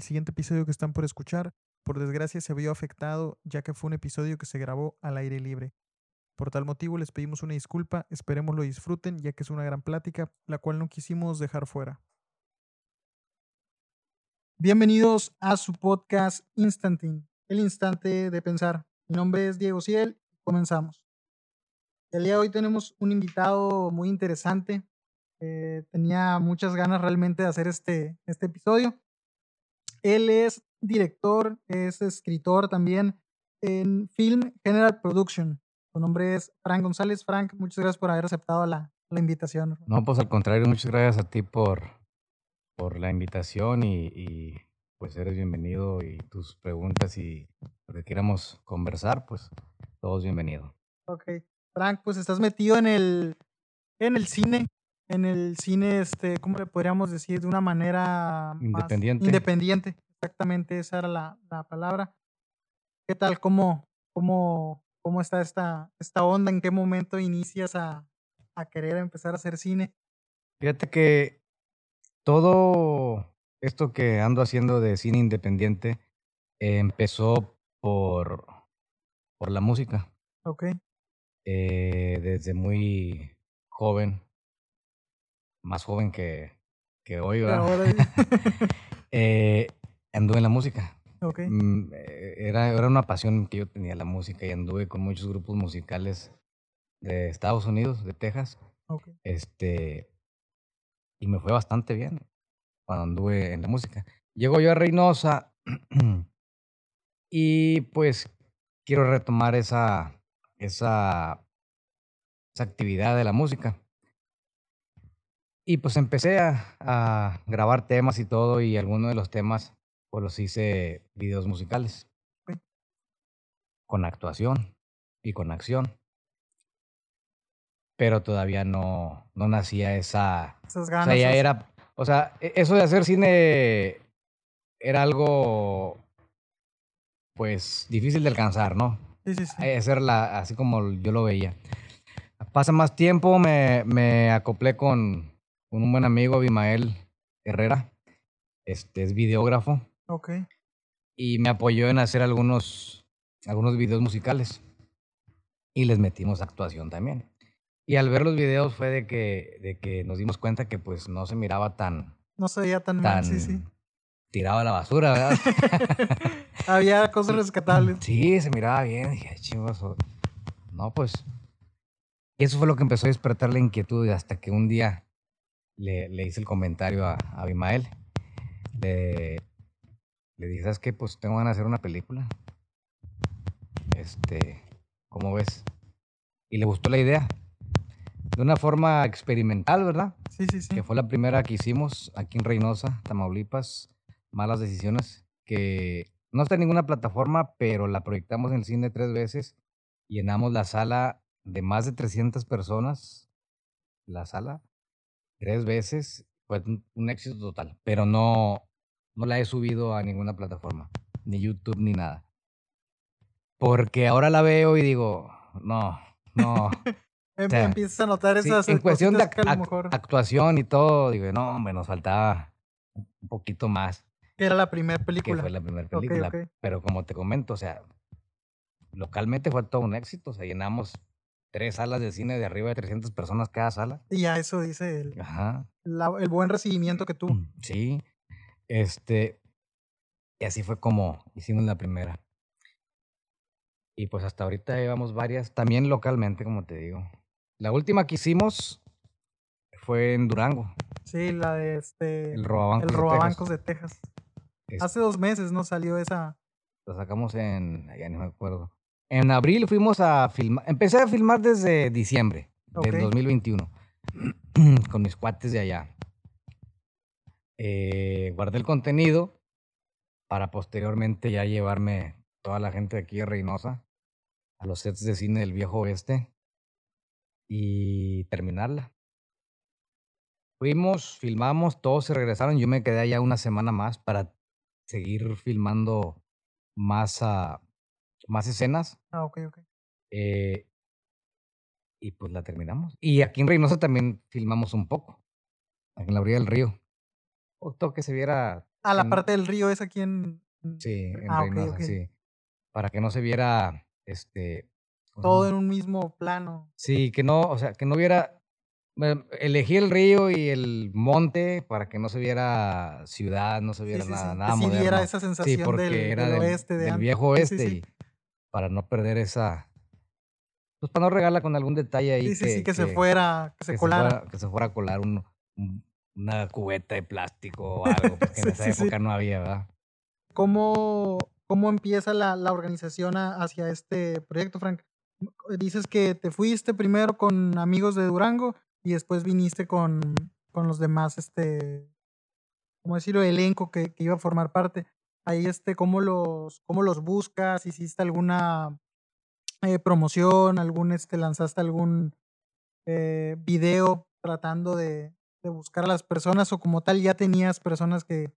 El siguiente episodio que están por escuchar, por desgracia, se vio afectado ya que fue un episodio que se grabó al aire libre. Por tal motivo les pedimos una disculpa, esperemos lo disfruten ya que es una gran plática, la cual no quisimos dejar fuera. Bienvenidos a su podcast Instanting, el instante de pensar. Mi nombre es Diego Ciel, comenzamos. El día de hoy tenemos un invitado muy interesante. Eh, tenía muchas ganas realmente de hacer este, este episodio. Él es director, es escritor también en Film General Production. Su nombre es Frank González. Frank, muchas gracias por haber aceptado la, la invitación. No, pues al contrario, muchas gracias a ti por, por la invitación y, y, pues eres bienvenido y tus preguntas y lo que queramos conversar, pues todos bienvenidos. Ok. Frank, pues estás metido en el, en el cine, en el cine, este, ¿cómo le podríamos decir? De una manera independiente. independiente, exactamente, esa era la, la palabra. ¿Qué tal? ¿Cómo, cómo, cómo está esta, esta onda? ¿En qué momento inicias a, a querer empezar a hacer cine? Fíjate que todo esto que ando haciendo de cine independiente eh, empezó por, por la música. Ok. Eh, desde muy joven, más joven que, que hoy, eh, anduve en la música. Okay. Mm, era, era una pasión que yo tenía la música y anduve con muchos grupos musicales de Estados Unidos, de Texas. Okay. Este, y me fue bastante bien cuando anduve en la música. Llego yo a Reynosa y pues quiero retomar esa, esa, esa actividad de la música. Y pues empecé a, a, grabar temas y todo, y algunos de los temas pues los hice videos musicales. Con actuación y con acción. Pero todavía no, no nacía esa... Esas ganas. O sea, ya era... O sea, eso de hacer cine era algo pues difícil de alcanzar, ¿no? Sí, sí, sí. Hacerla así como yo lo veía. Pasa más tiempo, me, me acoplé con, con, un buen amigo, Abimael Herrera. Este es videógrafo. Ok. Y me apoyó en hacer algunos, algunos videos musicales. Y les metimos actuación también. Y al ver los videos fue de que, de que nos dimos cuenta que pues no se miraba tan... No se veía tan, tan mal, sí, sí. Tirado a la basura, ¿verdad? Había cosas rescatables. Sí, se miraba bien. Dije, chingos. No, pues. Y eso fue lo que empezó a despertar la inquietud hasta que un día le, le hice el comentario a, a Abimael. Le, le dije, ¿sabes qué? Pues tengo ganas de hacer una película. Este, ¿cómo ves? Y le gustó la idea. De una forma experimental, ¿verdad? Sí, sí, sí. Que fue la primera que hicimos aquí en Reynosa, Tamaulipas. Malas decisiones. Que no está en ninguna plataforma, pero la proyectamos en el cine tres veces. Llenamos la sala de más de 300 personas. La sala. Tres veces. Fue un éxito total. Pero no, no la he subido a ninguna plataforma. Ni YouTube ni nada. Porque ahora la veo y digo, no, no. o sea, Empiezas a notar esas sí, En cuestión de que a lo mejor... actuación y todo, digo, no, hombre, nos faltaba un poquito más. Era la primera película. Que fue la primera película. Okay, okay. Pero como te comento, o sea, localmente fue todo un éxito. O sea, llenamos tres salas de cine de arriba de 300 personas cada sala. Y ya eso dice el, Ajá. La, el buen recibimiento que tuvo. Sí. Este. Y así fue como hicimos la primera. Y pues hasta ahorita llevamos varias, también localmente, como te digo. La última que hicimos fue en abril fuimos a filmar. Empecé a filmar desde diciembre okay. del 2021. con mis cuates de allá. Eh, guardé el contenido para posteriormente ya llevarme toda la gente de aquí de Reynosa a los sets de cine del viejo oeste y terminarla. Fuimos, filmamos, todos se regresaron. Yo me quedé allá una semana más para seguir filmando más, uh, más escenas. Ah, ok, ok. Eh, y pues la terminamos. Y aquí en Reynosa también filmamos un poco, aquí en la orilla del río. Todo que se viera. Ah, la en- parte del río es aquí en. Sí, en Ah, Reynosa, sí. Para que no se viera, este... ¿cómo se Todo en un mismo plano. Sí, que no, o sea, que no viera... bueno, Elegí el río y el monte para que no se viera ciudad, no se viera sí, nada, sí. nada Que sí moderno. esa Sí, sensación porque del, era del oeste de del viejo oeste y para no perder esa... Pues para no regarla con algún detalle ahí Sí, sí, que, sí, que se fuera, que se que se colara. fuera, que se fuera a colar un- un- una cubeta de plástico o algo, porque en esa sí, sí. época no había, ¿verdad? ¿Cómo, cómo empieza la, la organización a- hacia este proyecto, Frank? Dices que te fuiste primero con amigos de Durango y después viniste con, con los demás, este, ¿cómo decirlo? Elenco que, que iba a formar parte. Ahí, este, ¿cómo los, cómo los buscas? ¿Hiciste alguna eh, promoción? ¿Algún, este, lanzaste algún eh, video tratando de, de buscar a las personas o como tal ya tenías personas que,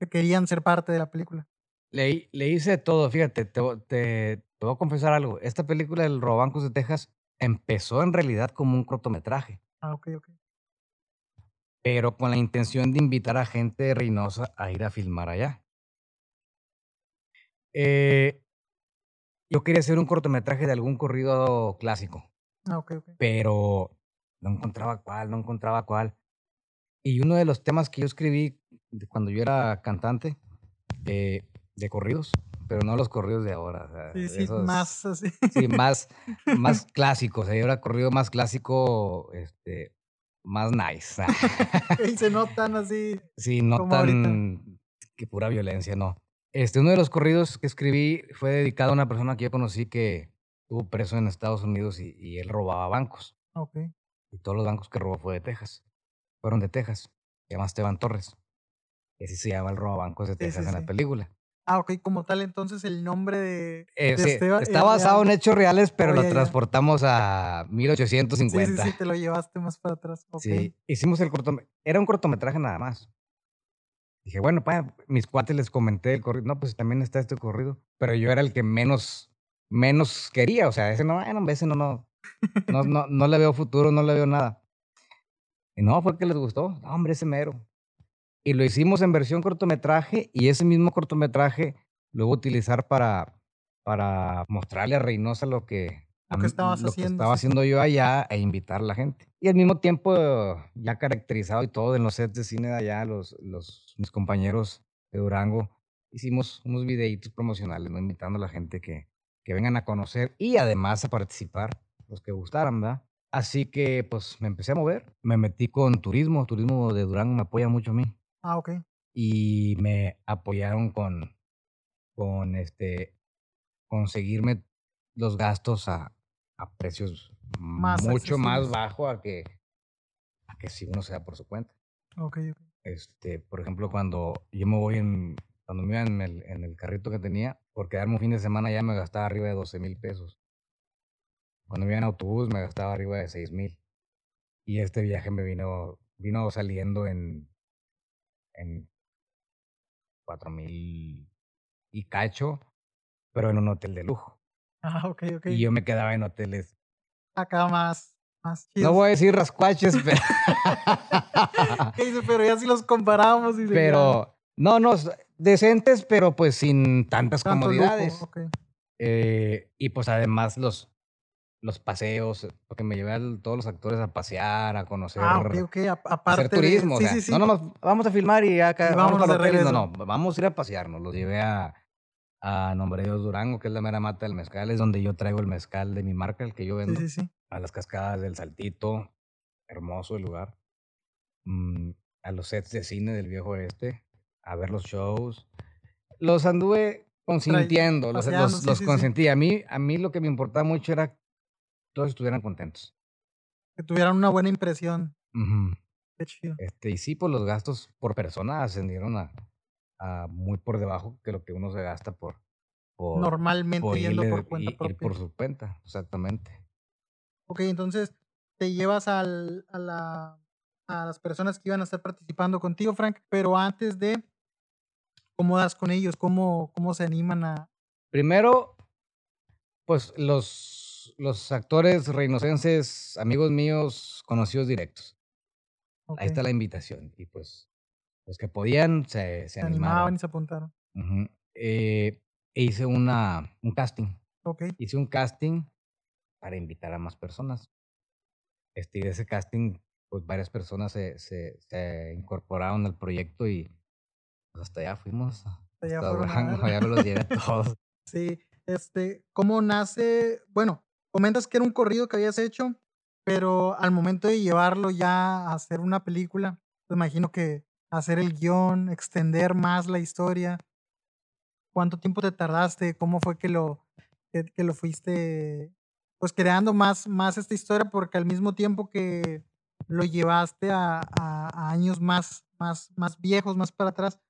que querían ser parte de la película? Le, le hice todo, fíjate, te, te, te voy a confesar algo. Esta película del Robancos de Texas empezó en realidad como un cortometraje, Ah, ok, ok. Pero con la intención de invitar a gente de Reynosa a ir a filmar allá. Eh, yo quería hacer un cortometraje de algún corrido clásico, Ah, ok, ok. pero no encontraba cuál, no encontraba cuál. Y uno de los temas que yo escribí cuando yo era cantante eh, de corridos, pero no los corridos de ahora. o sea, Sí, sí, esos- más así. Sí, más, más clásicos. Ahí ahora corrido más clásico, este, más nice. y se notan así. sí, no Como ahorita. tan que pura violencia, no. Este, uno de los corridos que escribí fue dedicado a una persona que yo conocí que estuvo preso en Estados Unidos y, y él robaba bancos. Ok. Y todos los bancos que robó fue de Texas. Fueron de Texas. Se llama Esteban Torres. Y así se llama el robabancos de Sí, Texas sí, en sí. la película. Ah, ok, como tal, entonces el nombre de. Eh, de sí, Esteban está es basado en hechos reales, pero lo ya, ya. transportamos a Sí, 1850. sí, sí, te lo llevaste más para atrás. Ok. Sí, hicimos el cortometraje. Era un cortometraje nada más. Dije, bueno, pa, mis cuates les comenté el corrido. No, pues también está este corrido. Pero yo era el que menos, menos quería. O sea, ese no, bueno, ese no, no, no, no, no le veo futuro, no le veo nada. Y no, fue que les gustó. No, hombre, ese mero. Y lo hicimos en versión cortometraje y ese mismo cortometraje lo voy a utilizar para, para mostrarle a Reynosa lo que, Lo que mí- estabas lo que haciendo, estaba haciendo yo allá e invitar a la gente. Y al mismo tiempo, ya caracterizado y todo en los sets de cine de allá, los, los, mis compañeros de Durango, hicimos unos videitos promocionales, ¿no? invitando a la gente que, que vengan a conocer y además a participar, los que gustaran, ¿verdad? Así que pues me empecé a mover, me metí con turismo, turismo de Durango me apoya mucho a mí Ah, ok. y me apoyaron con, con este, conseguirme los gastos a, a precios Más mucho más bajo a que, a que si uno se da por su cuenta. Ok, ok. Este, por ejemplo, cuando yo me voy en, cuando me iba en el, en el carrito que tenía, por quedarme un fin de semana ya me gastaba arriba de 12 mil pesos. Cuando me iba en autobús me gastaba arriba de 6 mil. Y este viaje me vino, vino saliendo en, en 4 mil y cacho, pero en un hotel de lujo. Ah, ok, ok. Y yo me quedaba en hoteles. Acá más, más No voy a decir rascuaches, pero. ¿Qué dice? Pero ya si los comparamos. Ya, pero. No, no, decentes, pero pues sin tantas tanto lujo, comodidades. Eh, y pues además los, los paseos, porque me llevé a todos los actores a pasear, a conocer, Ah, ok, ok. a- a Aparte hacer turismo. de... o Sí, sea, sí, sí. No nomás vamos a filmar y acá Y vamos vámonos para de el hotel. No, no, vamos a ir a pasearnos. Los llevé a, a Nombre Dios Durango, que es la mera mata del mezcal, es donde yo traigo el mezcal de mi marca, el que yo vendo. sí, sí. a las cascadas del Saltito, hermoso el lugar, mm, a los sets de cine del viejo oeste, a ver los shows. Los anduve consintiendo, los, paseando, los, los sí. consentí. A mí, a mí lo que me importaba mucho era todos estuvieran contentos. Que tuvieran una buena impresión. Qué chido. Este, y sí, pues los gastos por persona ascendieron a, a muy por debajo que lo que uno se gasta por, por, Normalmente por yendo irle- por cuenta ir- ir propia. por su cuenta, exactamente. Ok, entonces te llevas al, a, la, a las personas que iban a estar participando contigo, Frank, pero antes de, ¿cómo das con ellos? ¿Cómo, cómo se animan a...? Primero, pues los, los actores reinocenses, amigos míos, conocidos directos. ok, Ahí está la invitación. Y pues los que podían se, se Se animaban y se apuntaron. Eh, e hice una, un casting. Ok. Hice un casting para invitar a más personas. Este, y de ese casting, pues varias personas se, se, se incorporaron al proyecto y pues, hasta allá fuimos. Hasta allá hasta allá me los llevé a todos. Sí, este, ¿cómo nace? Bueno, comentas que era un corrido que habías hecho, pero al momento de llevarlo ya a hacer una película, me imagino que hacer el guion, extender más la historia, ¿cuánto tiempo te tardaste? ¿Cómo fue que lo, que, que lo fuiste, pues creando más, más esta historia? Porque al mismo tiempo que lo llevaste a, a- a años más, más, más viejos, más para atrás,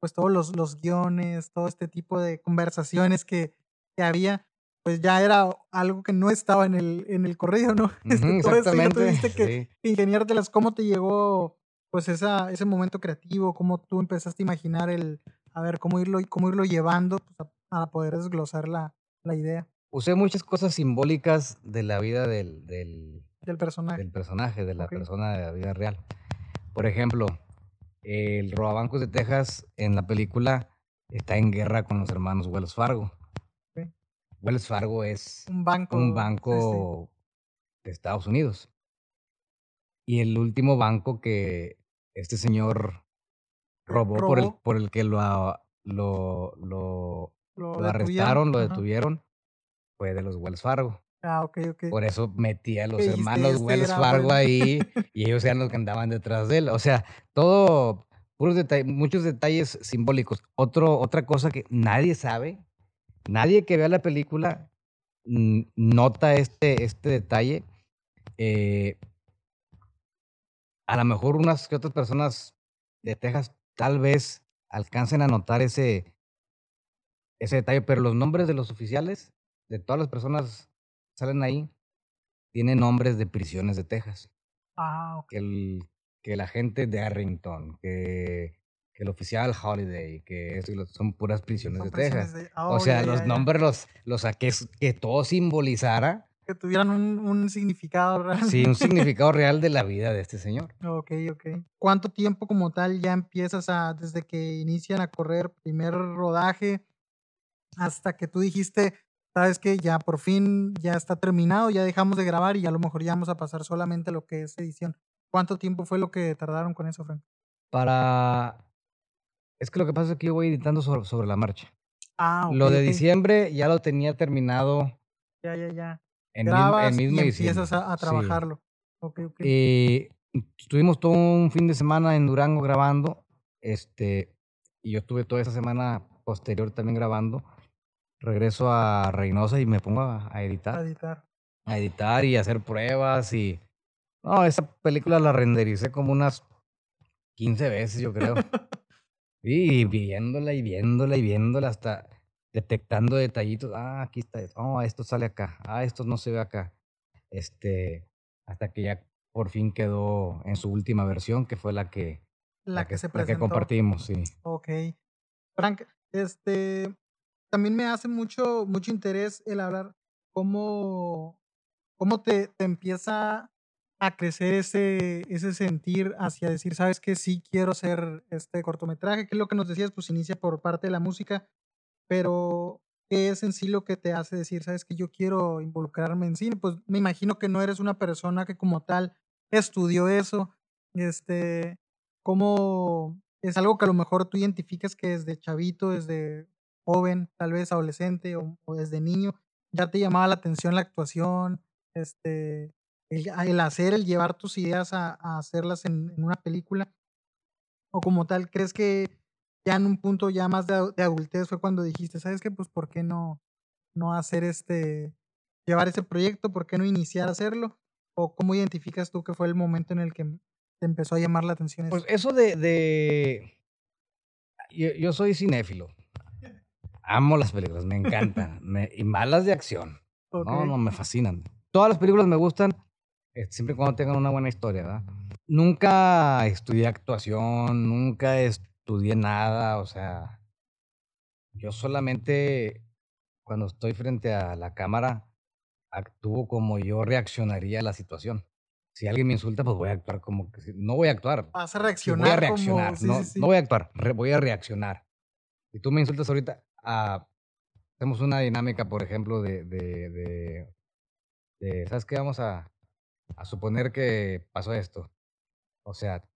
pues todos los, los guiones, todo este tipo de conversaciones que, que había, pues ya era algo que no estaba en el, en el corrido, ¿no? Todo esto ya exactamente. tuviste que sí. ingeniártelas. ¿Cómo te llegó pues esa, ese momento creativo? ¿Cómo tú empezaste a imaginar el, a ver, cómo irlo, cómo irlo llevando pues, a- para poder desglosar la, la idea Usé muchas cosas simbólicas de la vida del, del, del personaje? del personaje, de la persona de la vida real. Por ejemplo, el robabancos de Texas en la película está en guerra con los hermanos Wells Fargo. Wells Fargo es Un banco. un de Estados Unidos. Y el último banco que este señor robó, Por, el, Robó. por el que lo, a- lo, lo, Lo, lo detuvieron, arrestaron, lo ajá. detuvieron, fue de los Wells Fargo. Ah, ok, ok. Por eso metía a los hermanos este Wells Fargo bueno. ahí y ellos eran los que andaban detrás de él. O sea, todo, puros detalles, muchos detalles simbólicos. Otro, otra cosa que nadie sabe, nadie que vea la película mm, nota este, este detalle. Eh, a lo mejor unas que otras personas de Texas tal vez alcancen a notar ese, ese detalle, pero los nombres de los oficiales, de todas las personas que salen ahí, tienen nombres de prisiones de Texas. Ah. Que el, que el agente de Arrington, que, que el oficial Holiday, que y lo- son puras prisiones Son de prisiones Texas. de- ah, O oh, sea, los nombres los, los saqué que todo simbolizara, Que tuvieran un, un significado real. sí, un significado real de la vida de este señor. Ok, ok. ¿Cuánto tiempo como tal ya empiezas a, desde que inician a correr primer rodaje hasta que tú dijiste, sabes que ya por fin ya está terminado, ya dejamos de grabar y a lo mejor ya vamos a pasar solamente lo que es edición? ¿Cuánto tiempo fue lo que tardaron con eso, Frank? Para... Es que lo que pasa es que yo voy editando sobre, sobre la marcha. Ah, ok. lo de diciembre ya lo tenía terminado Ya, ya, ya. en, Grabas en mismo y diciembre. empiezas a, a sí. trabajarlo. Ok, ok. Eh, estuvimos todo un fin de semana en Durango grabando, este, y yo estuve toda esa semana posterior también grabando. Regreso a Reynosa y me pongo a, a a editar, editar. a editar y hacer pruebas y no, esa película la rendericé como unas 15 veces, yo creo. Y viéndola y viéndola y viéndola hasta detectando detallitos. Ah, aquí está. esto. Oh, esto sale acá. Ah, esto no se ve acá. Este, hasta que ya por fin quedó en su última versión, que fue la que, La, que, se la que compartimos, sí. Ok. Frank, este, también me hace mucho, mucho interés el hablar cómo, cómo te, te empieza a crecer ese, ese sentir hacia decir, sabes que sí quiero hacer este cortometraje, que es lo que nos decías, pues inicia por parte de la música, pero ¿qué es en sí lo que te hace decir, sabes que yo quiero involucrarme en cine? Pues me imagino que no eres una persona que como tal estudió eso, este, cómo es algo que a lo mejor tú identificas que desde chavito, desde joven, tal vez adolescente o, o desde niño, ya te llamaba la atención la actuación, este, el, el hacer, el llevar tus ideas a, a hacerlas en, en una película, o como tal, ¿crees que ya en un punto ya más de, adu- de adultez fue cuando dijiste, sabes qué, pues, ¿por qué no, no hacer este, llevar ese proyecto, por qué no iniciar a hacerlo? ¿O cómo identificas tú que fue el momento en el que te empezó a llamar la atención eso? Pues eso de, de... Yo, yo soy cinéfilo. Amo las películas, me encantan. me- y malas de acción. No, no, me fascinan. Todas las películas me gustan, siempre y cuando tengan una buena historia, ¿verdad? Nunca estudié actuación, nunca estudié nada, o sea, yo solamente cuando estoy frente a la cámara actúo como yo reaccionaría a la situación. si alguien me insulta, pues voy a actuar como que no voy a actuar. Vas a reaccionar. voy a como- reaccionar, sí, no, sí, sí. no voy a actuar, voy a reaccionar. Si tú me insultas ahorita, ah, hacemos una dinámica, por ejemplo, de, de, de, de, ¿sabes qué? Vamos a, a suponer que pasó esto. O sea,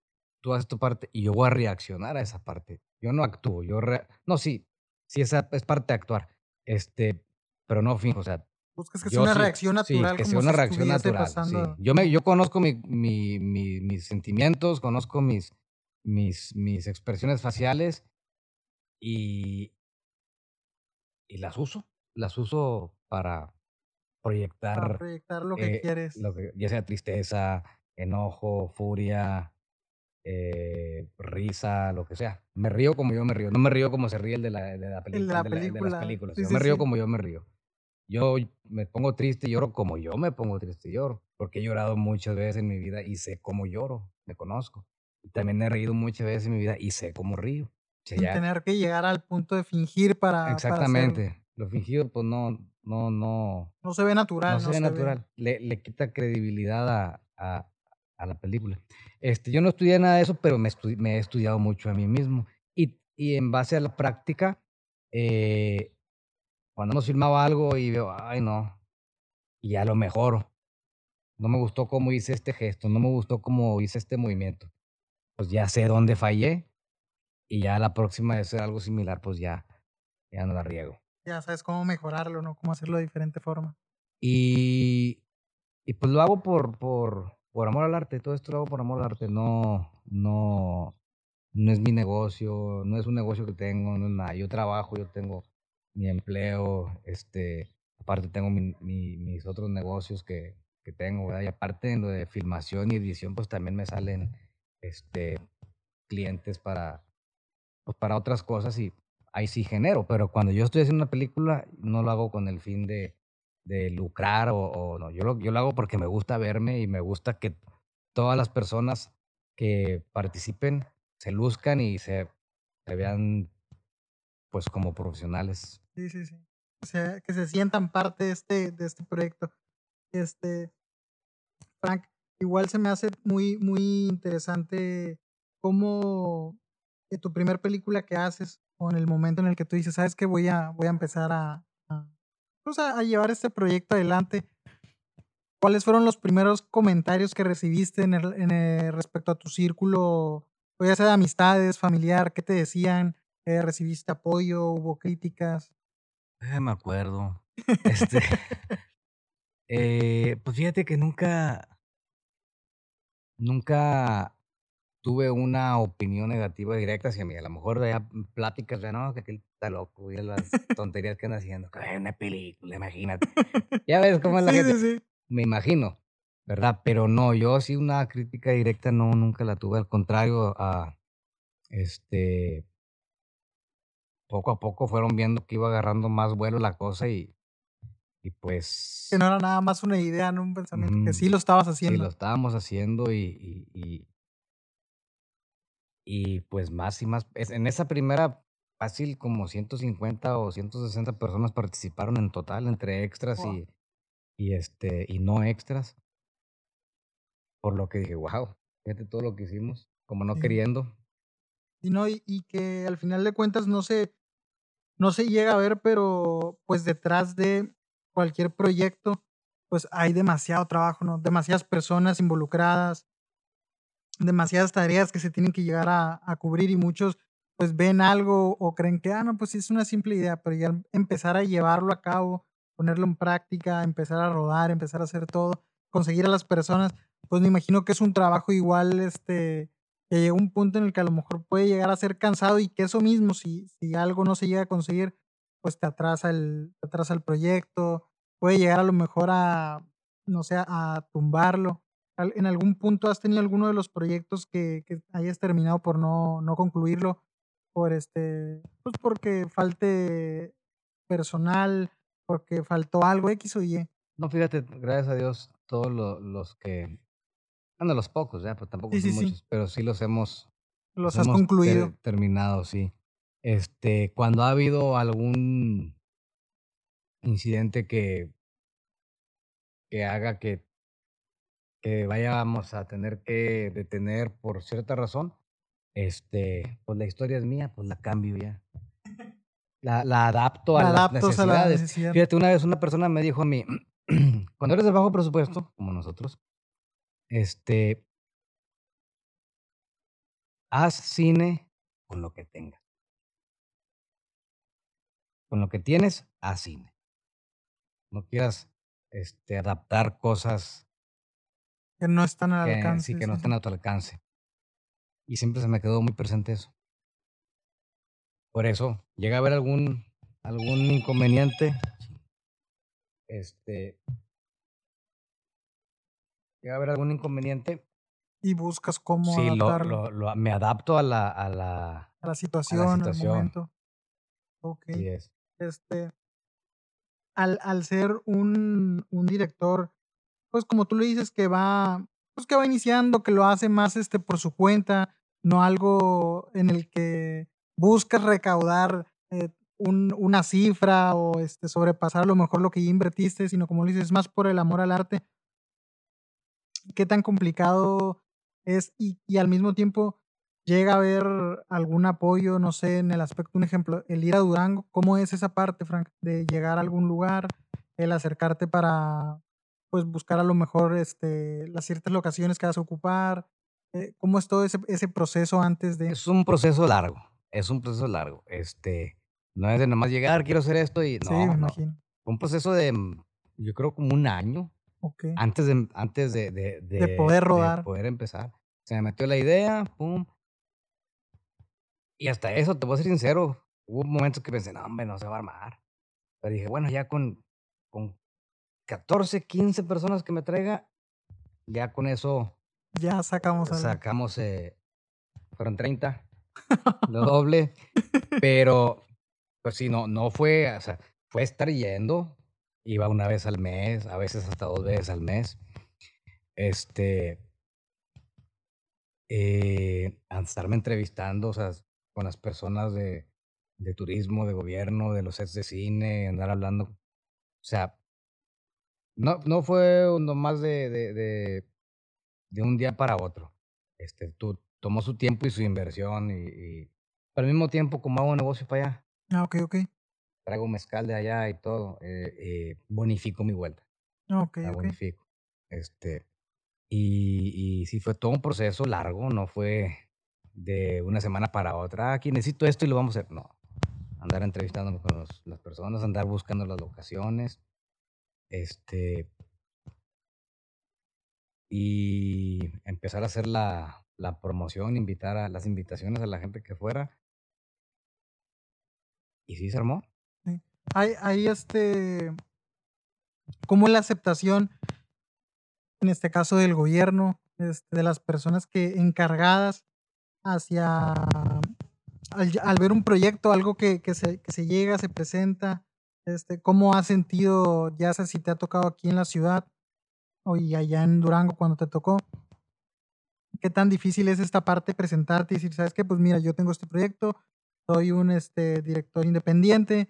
tú haces tu parte y yo voy a reaccionar a esa parte. Yo no actúo, yo re- no, sí, sí, esa es parte de actuar. Este, pero no finjo, o sea, Buscas que sea una sí- reacción sí, natural. que como sea una si reacción natural. sí. Yo, me, yo conozco mi, mi- mi- mis sentimientos, conozco mis, mis, mis expresiones faciales y, y las uso. Las uso para proyectar Para proyectar lo que eh, quieres. lo que- ya sea tristeza, enojo, furia, eh, risa, lo que sea. Me río como yo me río. No me río como se ríe el de la, de la peli- El de la el de la- el de las película. películas. Sí, yo sí, me río sí. como yo me río. Yo me pongo triste y lloro como yo me pongo triste y lloro. Porque he llorado muchas veces en mi vida y sé cómo lloro. Me conozco. Y también he reído muchas veces en mi vida y sé cómo río. O sea, sin ya- tener que llegar al punto de fingir para. exactamente. Lo fingido, pues no, no, no, no se ve natural. no se ve natural. Le, le quita credibilidad a, a- a la película. Este, yo no estudié nada de eso, pero me, he estudiado mucho a mí mismo. Y, y en base a la práctica, eh, cuando hemos filmado algo y veo, ay no, y ya lo mejoro. No me gustó cómo hice este gesto, no me gustó cómo hice este movimiento. Pues ya sé dónde fallé y ya la próxima hacer algo similar, pues ya, ya no la riego. Ya sabes cómo mejorarlo, ¿no? Cómo hacerlo de diferente forma. Y, y pues lo hago por, por, por amor al arte, todo esto lo hago por amor al arte, no, no, no es mi negocio, no es un negocio que tengo, no es nada. Yo trabajo, yo tengo mi empleo, este, aparte tengo mi- mi- mis otros negocios que, que tengo. Y aparte en lo de filmación y edición, pues también me salen este, clientes para, pues, para otras cosas y ahí sí genero, pero cuando yo estoy haciendo una película, no lo hago con el fin de, de lucrar o, no, yo lo, yo lo hago porque me gusta verme y me gusta que todas las personas que participen se luzcan y se, vean pues como profesionales. Sí, sí, sí. O sea, que se sientan parte de este, de este proyecto. Este, Frank, igual se me hace muy, muy interesante cómo que tu primer película que haces o en el momento en el que tú dices, sabes que voy a, voy a empezar a, a, pues a- a llevar este proyecto adelante. ¿Cuáles fueron los primeros comentarios que recibiste en el, en el- respecto a tu círculo, o ya sea de amistades, familiar? ¿Qué te decían? Eh, ¿Recibiste apoyo? ¿Hubo críticas? Eh, me acuerdo. Este, eh, pues fíjate que nunca, nunca tuve una opinión negativa directa hacia mí. A lo mejor ya pláticas de no, que aquel está loco y las tonterías que anda haciendo. Es una película, imagínate. Ya ves cómo es la Sí, gente. sí, sí. Me imagino, ¿verdad? Pero no, yo sí una crítica directa no, nunca la tuve. Al contrario, a este, poco a poco fueron viendo que iba agarrando más vuelo la cosa y, y pues Que no era nada más una idea, no un pensamiento, que Ujú. sí lo estabas sí haciendo. lo estábamos haciendo y, y, y, y, pues más y más. En esa primera fácil como 150 o 160 personas participaron en total entre extras Wow. y, y este y no extras. Por lo que dije, wow, fíjate todo lo que hicimos, como no Sí. queriendo. Y, no, y, y que al final de cuentas no se, no se llega a ver, pero pues detrás de cualquier proyecto, pues hay demasiado trabajo, ¿no? Demasiadas personas involucradas, demasiadas tareas que se tienen que llegar a, cubrir y muchos pues ven algo o creen que, ah, no, pues es una simple idea, pero ya empezar a llevarlo a cabo, ponerlo en práctica, empezar a rodar, empezar a hacer todo, conseguir a las personas, pues me imagino que es un trabajo igual, este, que llega un punto en el que a lo mejor puede llegar a ser cansado y que eso mismo, si, si algo no se llega a conseguir, pues te atrasa el, te atrasa el proyecto, puede llegar a lo mejor a, no sé, a tumbarlo. ¿En algún punto has tenido alguno de los proyectos que, que hayas terminado por no, no concluirlo? Por este, pues porque falte personal, porque faltó algo X o Y. No, fíjate, gracias a Dios, todos lo- los que, bueno, los pocos, ya, pero tampoco Sí, son sí, sí. muchos, pero sí los hemos, Los los has hemos ter- concluido. terminado, sí. Este, cuando ha habido algún incidente que, que haga que, que vayamos a tener que detener por cierta razón, este, pues la historia es mía, pues la cambio ya. La, la adapto a La las adaptas a la necesidades. necesidad. Fíjate, una vez una persona me dijo a mí, cuando eres de bajo presupuesto, como nosotros, este, haz cine con lo que tengas. Con lo que tienes, haz cine. No quieras este, adaptar cosas Que no están al que, alcance. sí, que no están a tu alcance. Y siempre se me quedó muy presente eso. Por eso, llega a haber algún, algún inconveniente. Este. Llega a haber algún inconveniente. Y buscas cómo Sí, lo, adaptarlo lo- lo- me adapto a la. A la a la situación, al momento. Ok. este, al, al ser un, un director, pues como tú le dices, que va, pues que va iniciando, que lo hace más este por su cuenta, no algo en el que buscas recaudar eh, un- una cifra o este, sobrepasar a lo mejor lo que ya invertiste, sino como le dices, más por el amor al arte. ¿Qué tan complicado es? Y, y al mismo tiempo llega a haber algún apoyo, no sé, en el aspecto, un ejemplo, el ir a Durango, ¿cómo es esa parte, Frank, de llegar a algún lugar, el acercarte para, pues, buscar a lo mejor este, las ciertas locaciones que vas a ocupar? Eh, ¿Cómo es todo ese, ese proceso antes de...? Es un proceso largo. Es un proceso largo. Este. No es de nomás llegar, quiero hacer esto y. No, sí, me no. imagino. Fue un proceso de. mm, Yo creo como un año. Ok. antes de antes de, de, De poder rodar. poder empezar. Se me metió la idea, pum. Y hasta eso, te voy a ser sincero, hubo momentos que pensé, no, hombre, no se va a armar. Pero dije, bueno, ya con, con 14, 15 personas que me traiga, ya con eso Ya sacamos algo. sacamos, eh, fueron 30, lo doble. Pero, pues sí, no, no fue, o sea, fue estar yendo, iba una vez al mes, a veces hasta dos veces al mes. Este, eh, a estarme entrevistando, o sea, con las personas de, de turismo, de gobierno, de los sets de cine, andar hablando. O sea, no, no fue nomás de, de, de, de un día para otro. Este, tú, tomó su tiempo y su inversión y, y pero al mismo tiempo, como hago negocio para allá, Ah, ok, ok. traigo mezcal de allá y todo, eh, eh, bonifico mi vuelta. Ah, Ok, la ok. bonifico. Este, y, y sí fue todo un proceso largo, no fue de una semana para otra, "Ah, aquí necesito esto y lo vamos a hacer. No, andar entrevistándome con los- las personas, andar buscando las locaciones, este, y empezar a hacer la, la promoción, invitar a las invitaciones a la gente que fuera. Y sí se armó. Hay, hay este, ¿cómo es la aceptación, en este caso del gobierno, este, de las personas que encargadas hacia, al, al ver un proyecto, algo que, que, se, que se llega, se presenta, este, ¿cómo has sentido, ya sé si te ha tocado aquí en la ciudad o y allá en Durango cuando te tocó? ¿Qué tan difícil es esta parte presentarte y decir, sabes qué? Pues mira, yo tengo este proyecto, soy un este, director independiente,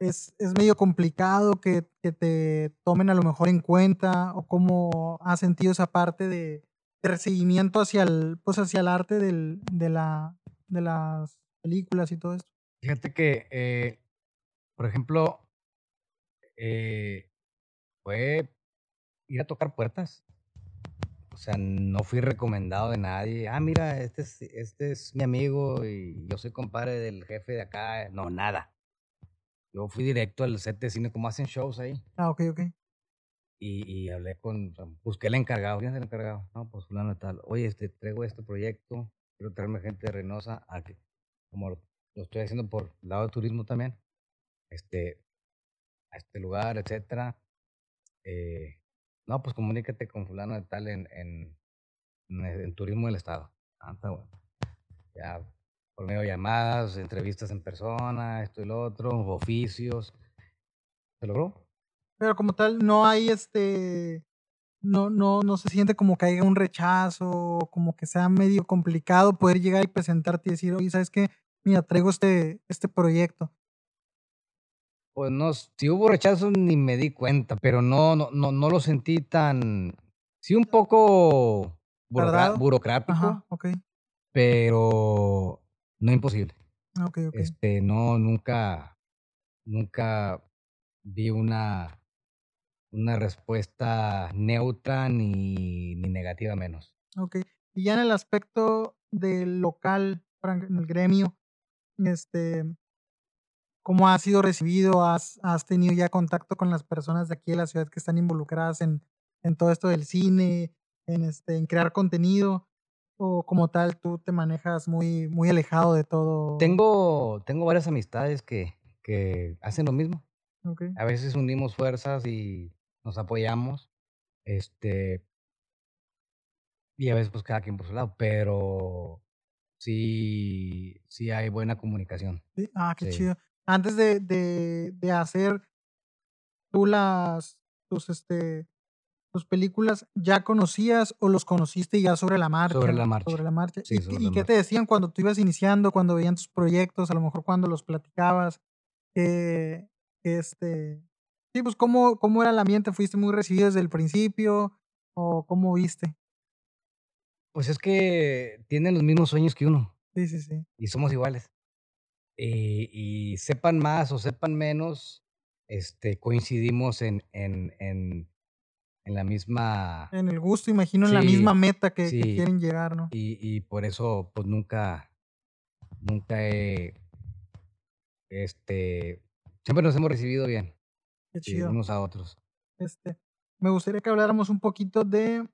es, es medio complicado que, que te tomen a lo mejor en cuenta o cómo has sentido esa parte de, de recibimiento hacia el, pues hacia el arte del, de, la, de las películas y todo esto. Fíjate que, eh, por ejemplo, eh, fue ir a tocar puertas. O sea, no fui recomendado de nadie. Ah, mira, este es, este es mi amigo y yo soy compadre del jefe de acá. No, nada. Yo fui directo al set de cine, como hacen shows ahí. Ah, ok, ok. Y, y hablé con, busqué el encargado. ¿Quién es el encargado? No, pues fulano de tal. Oye, este, traigo este proyecto. Quiero traerme gente de Reynosa a que, como lo, lo estoy haciendo por el lado de turismo también, este, este lugar, etcétera. Eh, no, pues comunícate con fulano de tal en, en, turismo del estado. Ah. Ya por medio de llamadas, entrevistas en persona, esto y lo otro, oficios. ¿Se logró? Pero como tal, no hay este. No, no, no se siente como que haya un rechazo, como que sea medio complicado poder llegar y presentarte y decir, oye, ¿sabes qué? Mira, traigo este, este proyecto. Pues no, si hubo rechazo ni me di cuenta, pero no, no, no, no lo sentí tan, Sí, un poco burocrático, Ajá, ok. pero no imposible. Ok, ok. Este, no, nunca, nunca vi una, una respuesta neutra ni, ni negativa menos. Ok. Y ya en el aspecto del local, en el gremio, este, ¿cómo ha sido recibido? ¿Has, has tenido ya contacto con las personas de aquí de la ciudad que están involucradas en, en todo esto del cine, en, este, en crear contenido? ¿O como tal tú te manejas muy, muy alejado de todo? Tengo, tengo varias amistades que, que hacen lo mismo. A veces unimos fuerzas y nos apoyamos. Este. Y a veces, pues cada quien por su lado. Pero sí, sí hay buena comunicación. sí, Ah, qué Sí. chido. Antes de, de, de hacer tú las, tus, este, tus películas, ¿ya conocías o los conociste ya sobre la marcha? Sobre la marcha. Sobre la marcha. Sí, ¿Y, sobre qué- y la qué te decían cuando tú ibas iniciando, cuando veían tus proyectos, a lo mejor cuando los platicabas? Que, que este, sí, pues ¿cómo, ¿cómo era el ambiente? ¿Fuiste muy recibido desde el principio? ¿O cómo viste? Pues es que tienen los mismos sueños que uno Sí, sí, sí. y somos iguales. Y, y sepan más o sepan menos, este, coincidimos en, en, en, en la misma. En el gusto, imagino, en la misma meta que, quieren llegar, ¿no? Y, y por eso, pues nunca, nunca he, este, siempre nos hemos recibido bien, Qué chido. unos a otros. Este, me gustaría que habláramos un poquito de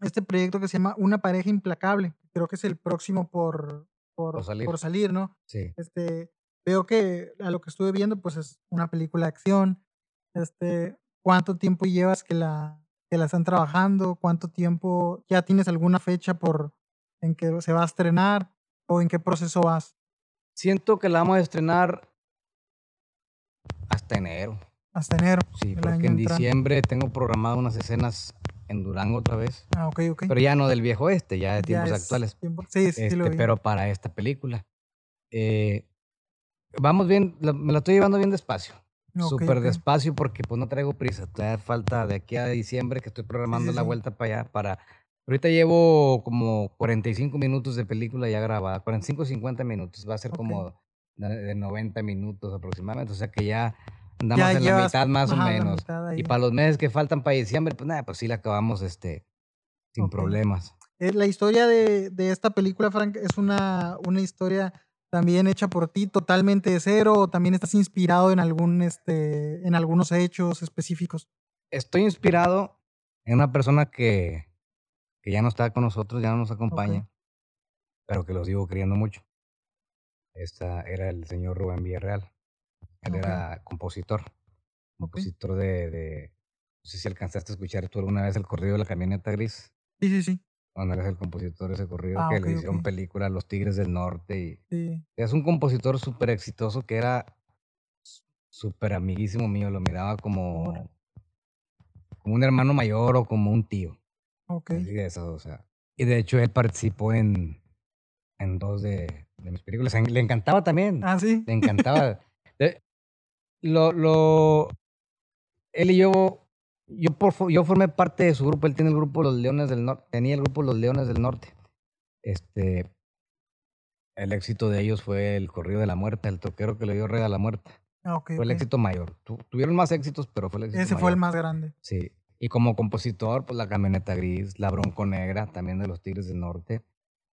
este proyecto que se llama Una pareja implacable. Creo que es el próximo por, por, Por salir. por salir, ¿no? Sí. Este, veo que a lo que estuve viendo, pues es una película de acción. Este, ¿cuánto tiempo llevas que la, que la están trabajando? ¿Cuánto tiempo ya tienes alguna fecha por en que se va a estrenar o en qué proceso vas? Siento que la vamos a estrenar hasta enero. Hasta enero. Sí, porque en entrante. diciembre tengo programado unas escenas en Durango otra vez. Ah, ok, ok. Pero ya no del viejo este, ya de tiempos es actuales. tiempo- Sí, sí, sí, lo Este, vi. pero para esta película. Eh, vamos bien, la- me la estoy llevando bien despacio. Ok, Súper ok. despacio porque pues no traigo prisa. Todavía falta de aquí a diciembre que estoy programando sí, la vuelta para allá. Para... Ahorita llevo como 45 minutos de película ya grabada. 45 50 minutos. Va a ser Ok. como de 90 minutos aproximadamente. O sea que ya andamos Ya en la mitad más o menos. Y para los meses que faltan para diciembre, pues nada, pues sí la acabamos este, sin Ok. problemas. Eh, La historia de, de esta película, Frank, es una, una historia también hecha por ti, totalmente de cero, o también estás inspirado en algún, este, en algunos hechos específicos. Estoy inspirado en una persona que, que ya no está con nosotros, ya no nos acompaña, pero que lo sigo queriendo mucho. Esta era el señor Rubén Villarreal. Él era compositor. Compositor de, de- No sé si alcanzaste a escuchar tú alguna vez el corrido de la camioneta gris. Sí, sí, sí. Cuando él es el compositor de ese corrido, Ah, que le hicieron película Los Tigres del Norte. y sí. Es un compositor súper exitoso que era súper amiguísimo mío. Lo miraba como, como un hermano mayor o como un tío. Ok. Así de eso, o sea. Y de hecho él participó en, en dos de, de mis películas. Le encantaba también. Ah, sí. Le encantaba. Lo, lo, él y yo, yo, por, yo formé parte de su grupo. Él tiene el grupo Los Leones del Norte. Tenía el grupo Los Leones del Norte. Este, el éxito de ellos fue el corrido de la muerte, el toquero que le dio rey a la muerte. Ah. Fue el éxito mayor. Tu- tuvieron más éxitos, pero fue el éxito Ese fue el mayor. más grande. Sí. Y como compositor, pues la camioneta gris, la bronco negra, también de los Tigres del Norte.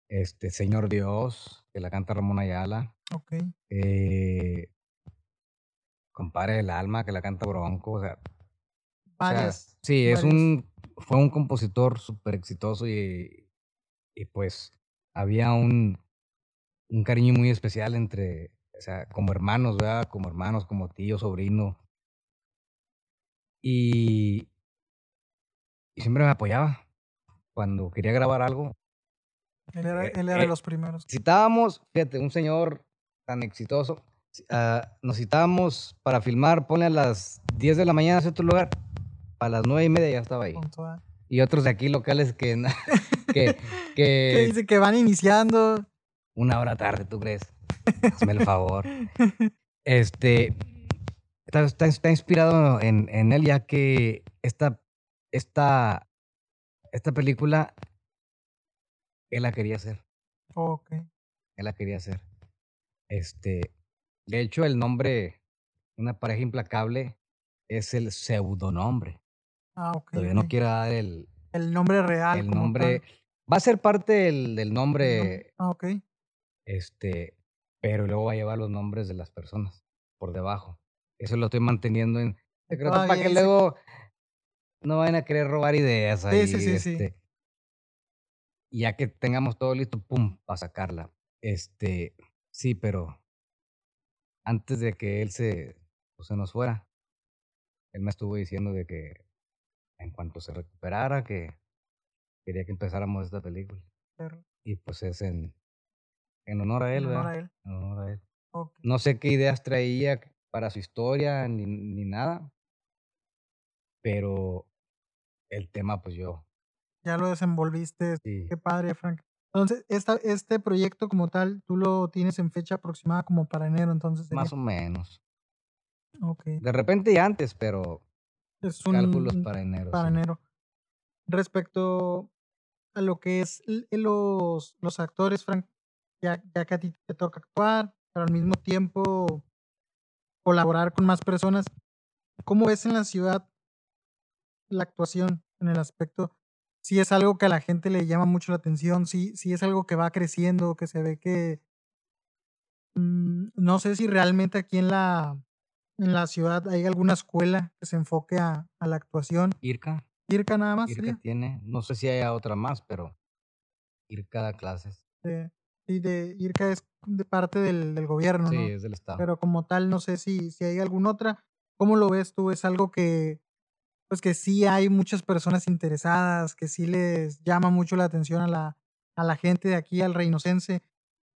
Este, Señor Dios, que la canta Ramón Ayala. Ok. Eh, Compare el alma, que la canta Bronco. O sea, o sea, Varias. sí, es un, fue un compositor súper exitoso y, y pues había un, un cariño muy especial entre, o sea, como hermanos, ¿verdad? Como hermanos, como tío, sobrino. Y, y siempre me apoyaba. Cuando quería grabar algo, Él era, eh, él era eh, de los primeros. citábamos, fíjate, un señor tan exitoso, ah, nos citábamos para filmar, ponle a las 10 de la mañana a cierto lugar, a las 9 y media ya estaba ahí. Y otros de aquí locales que, que, Que que dice que van iniciando. una hora tarde, ¿tú crees? Hazme el favor. Este, está, está, está inspirado en, en él ya que esta, esta esta película, él la quería hacer. Ok. Él la quería hacer. Este, de hecho, el nombre, una pareja implacable, es el pseudonombre. Ah, ok. Todavía no quiero dar el, El nombre real. el como nombre. tal. Va a ser parte del, del El nombre, Ah, ok. este, pero luego va a llevar los nombres de las personas por debajo. Eso lo estoy manteniendo en secreto para Todavía que luego no vayan a querer robar ideas ahí. Sí, sí, sí, este, ya que tengamos todo listo, pum, para sacarla. Este, sí, pero antes de que él se, pues, se nos fuera, él me estuvo diciendo de que en cuanto se recuperara, que quería que empezáramos esta película. Pero, Y pues es en, en honor a él, en honor ¿verdad? a él. En honor a él. No sé qué ideas traía para su historia ni, ni nada, pero el tema, pues yo, Ya lo desenvolviste. sí, Qué padre, Frank. Entonces, esta, este proyecto como tal, tú lo tienes en fecha aproximada como para enero, entonces. sería. más o menos. Ok. De repente y antes, pero Es un, cálculos para enero. para sí. enero. Respecto a lo que es l- los, los actores, Frank, ya, ya que a ti te toca actuar, pero al mismo tiempo colaborar con más personas, ¿cómo ves en la ciudad la actuación en el aspecto? Si es algo que a la gente le llama mucho la atención, si, si es algo que va creciendo, que se ve que... mm, no sé si realmente aquí en la, en la ciudad hay alguna escuela que se enfoque a, a la actuación. Irka, Irka nada más Irka sería. tiene, no sé si haya otra más, pero Irka da clases. De, sí, de Irka es de parte del, del gobierno, Sí, ¿no? es del estado. Pero como tal, no sé si, si hay alguna otra. ¿Cómo lo ves tú? ¿Es algo que, pues que sí hay muchas personas interesadas, que sí les llama mucho la atención a la, a la gente de aquí, al reinocense?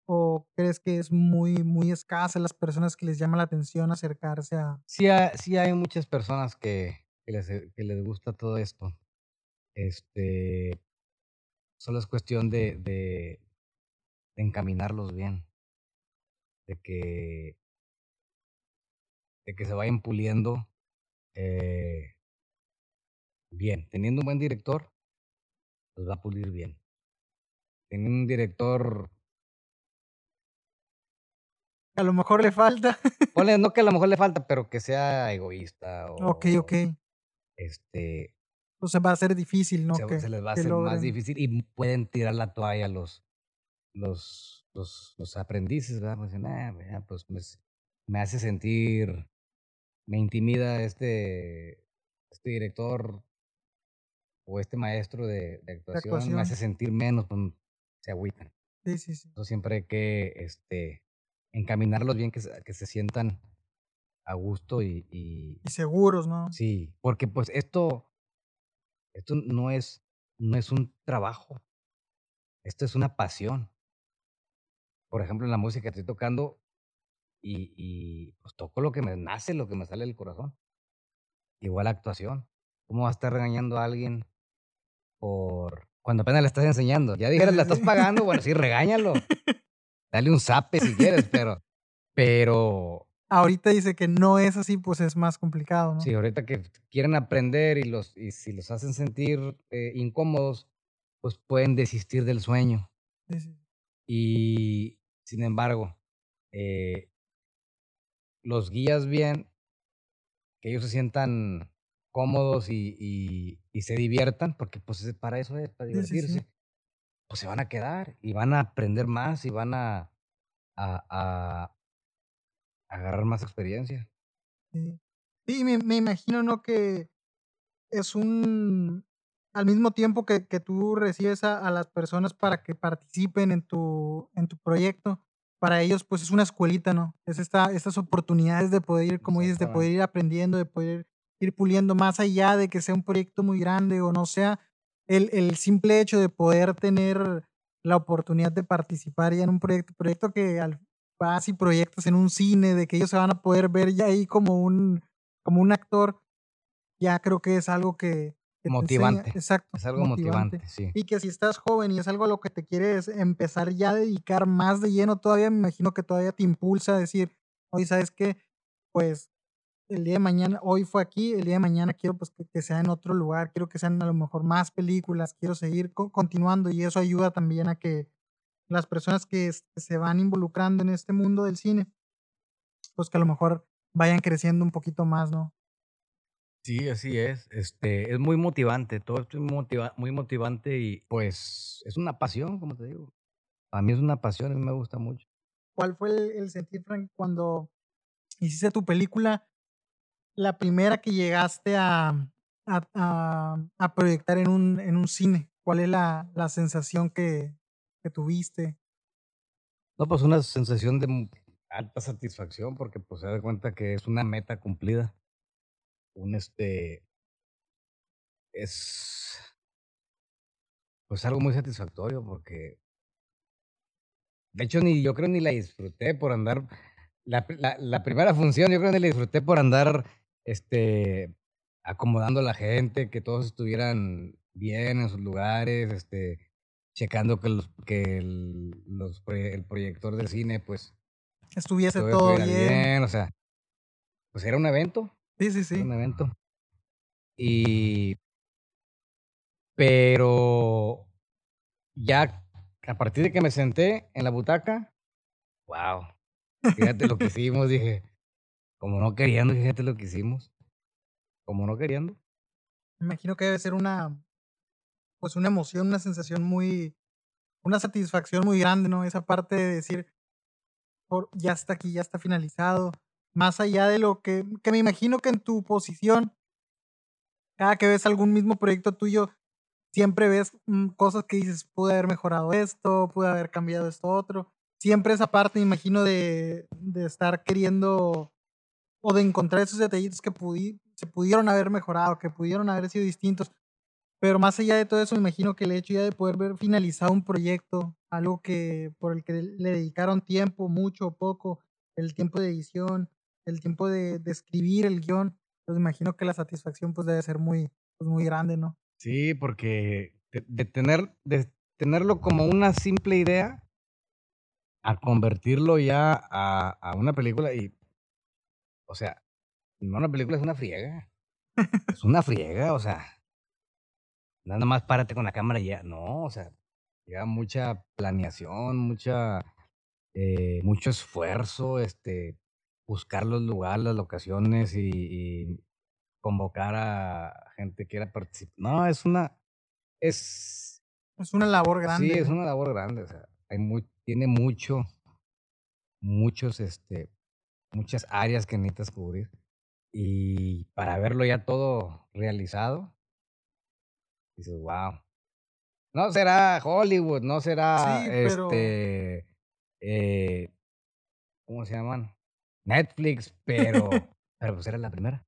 ¿O crees que es muy, muy escasa las personas que les llama la atención acercarse a... Sí, sí hay muchas personas que, les, que les gusta todo esto. Este, solo es cuestión de, de, de encaminarlos bien, de que, de que se vayan puliendo eh, bien. Teniendo un buen director, los va a pulir bien. Teniendo un director, A lo mejor le falta. no que a lo mejor le falta, pero que sea egoísta o ok, ok. este Entonces va a ser difícil, ¿no? se, que, se les va a hacer más difícil y pueden tirar la toalla los los los, los aprendices, ¿verdad? Pues, "Ah, pues me, s- me hace sentir, me intimida este este director o este maestro de, de actuación, me hace sentir menos, pues se agüitan. Sí, sí, sí. Entonces siempre hay que este encaminarlos bien que se, que se sientan a gusto y, y Y seguros, ¿no? sí, porque pues esto esto no es no es un trabajo, esto es una pasión. Por ejemplo, en la música estoy tocando y, y pues toco lo que me nace, lo que me sale del corazón. Igual actuación. ¿Cómo va a estar regañando a alguien por cuando apenas le estás enseñando? Ya dijeras, la estás pagando, bueno, sí, regáñalo. Dale un zape si quieres, pero pero Ahorita dice que no es así, pues es más complicado, ¿no? Sí, ahorita que quieren aprender y, los, y si los hacen sentir eh, incómodos, pues pueden desistir del sueño. Sí, sí. Y sin embargo, eh, los guías bien, que ellos se sientan cómodos y, y- y se diviertan, porque pues es- para eso es, para Sí, sí, sí. divertirse, pues se van a quedar y van a aprender más y van a, a, a agarrar más experiencia. Sí, Sí, me, me imagino, ¿no? Que es un, al mismo tiempo que, que tú recibes a, a las personas para que participen en tu, en tu proyecto, para ellos pues es una escuelita, ¿no? Es esta, estas oportunidades de poder ir, como dices, de poder ir aprendiendo, de poder ir puliendo más allá de que sea un proyecto muy grande o no sea el, el simple hecho de poder tener la oportunidad de participar ya en un proyecto, proyecto que al, vas y proyectas en un cine, de que ellos se van a poder ver ya ahí como un, como un actor, ya creo que es algo que, que Motivante. exacto, Es algo motivante, sí. Y que si estás joven y es algo a lo que te quieres empezar ya a dedicar más de lleno, todavía me imagino que todavía te impulsa a decir, oye, ¿sabes qué? Pues el día de mañana, hoy fue aquí, el día de mañana quiero pues que, sea en otro lugar, quiero que sean a lo mejor más películas, quiero seguir continuando y eso ayuda también a que las personas que, se van involucrando en este mundo del cine, pues que a lo mejor vayan creciendo un poquito más, ¿no? Sí, así es. Este, es muy motivante, todo esto es motiva muy motivante y pues es una pasión, como te digo. A mí es una pasión, a mí me gusta mucho. ¿Cuál fue el, el sentir, Frank, cuando hiciste tu película? La primera que llegaste a, a, proyectar en un, en un cine? ¿Cuál es la, la sensación que, que tuviste? No, pues una sensación de alta satisfacción porque pues se da cuenta que es una meta cumplida. Un este es pues algo muy satisfactorio porque de hecho ni yo creo ni la disfruté por andar la, la, la primera función yo creo ni la disfruté por andar este, acomodando a la gente, que todos estuvieran bien en sus lugares, este, checando que, los, que el, los, el proyector del cine, pues, estuviese todo, bien. O sea, pues era un evento. Sí, sí, sí. un evento. Y, pero ya a partir de que me senté en la butaca, wow, fíjate lo que hicimos, dije, como no queriendo, fíjate lo que hicimos. Como no queriendo. Me imagino que debe ser una, pues una emoción, una sensación muy, una satisfacción muy grande, ¿no? Esa parte de decir, ya está aquí, ya está finalizado. Más allá de lo que, que me imagino que en tu posición, cada que ves algún mismo proyecto tuyo, siempre ves mm, cosas que dices, pude haber mejorado esto, pude haber cambiado esto otro. Siempre esa parte, me imagino, de, de estar queriendo o de encontrar esos detallitos que se pudieron haber mejorado, que pudieron haber sido distintos. Pero más allá de todo eso, me imagino que el hecho ya de poder ver finalizado un proyecto, algo que por el que le dedicaron tiempo, mucho o poco, el tiempo de edición, el tiempo de, escribir el guion, pues imagino que la satisfacción pues debe ser muy, pues, muy grande, ¿no? Sí, porque de, tener, de tenerlo como una simple idea a convertirlo ya a, a una película y o sea, no, una película es una friega. es una friega, o sea. Nada más párate con la cámara y ya. No, o sea, lleva mucha planeación, mucha, eh, mucho esfuerzo, este, buscar los lugares, las locaciones y, convocar a gente que quiera participar. No, es una, es... Es una labor grande. Sí, es una labor grande, o sea, hay muy, tiene mucho, muchos, este, muchas áreas que necesitas cubrir. Y para verlo ya todo realizado, dices, wow. No será Hollywood, no será este eh, ¿cómo se llaman? Netflix, pero, pero pues era la primera.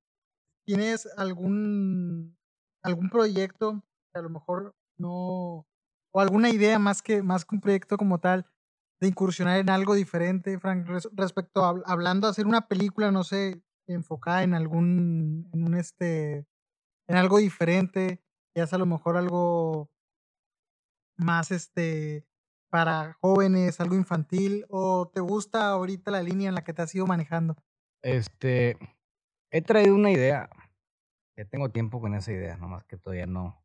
¿Tienes algún algún proyecto que a lo mejor no o alguna idea más que más que un proyecto como tal de incursionar en algo diferente, Frank, respecto a hablando de hacer una película, no sé, enfocada en algún, en un este, en algo diferente, ya sea a lo mejor algo más este para jóvenes, algo infantil, o te gusta ahorita la línea en la que te has ido manejando? Este, he traído una idea, ya tengo tiempo con esa idea, nomás que todavía no,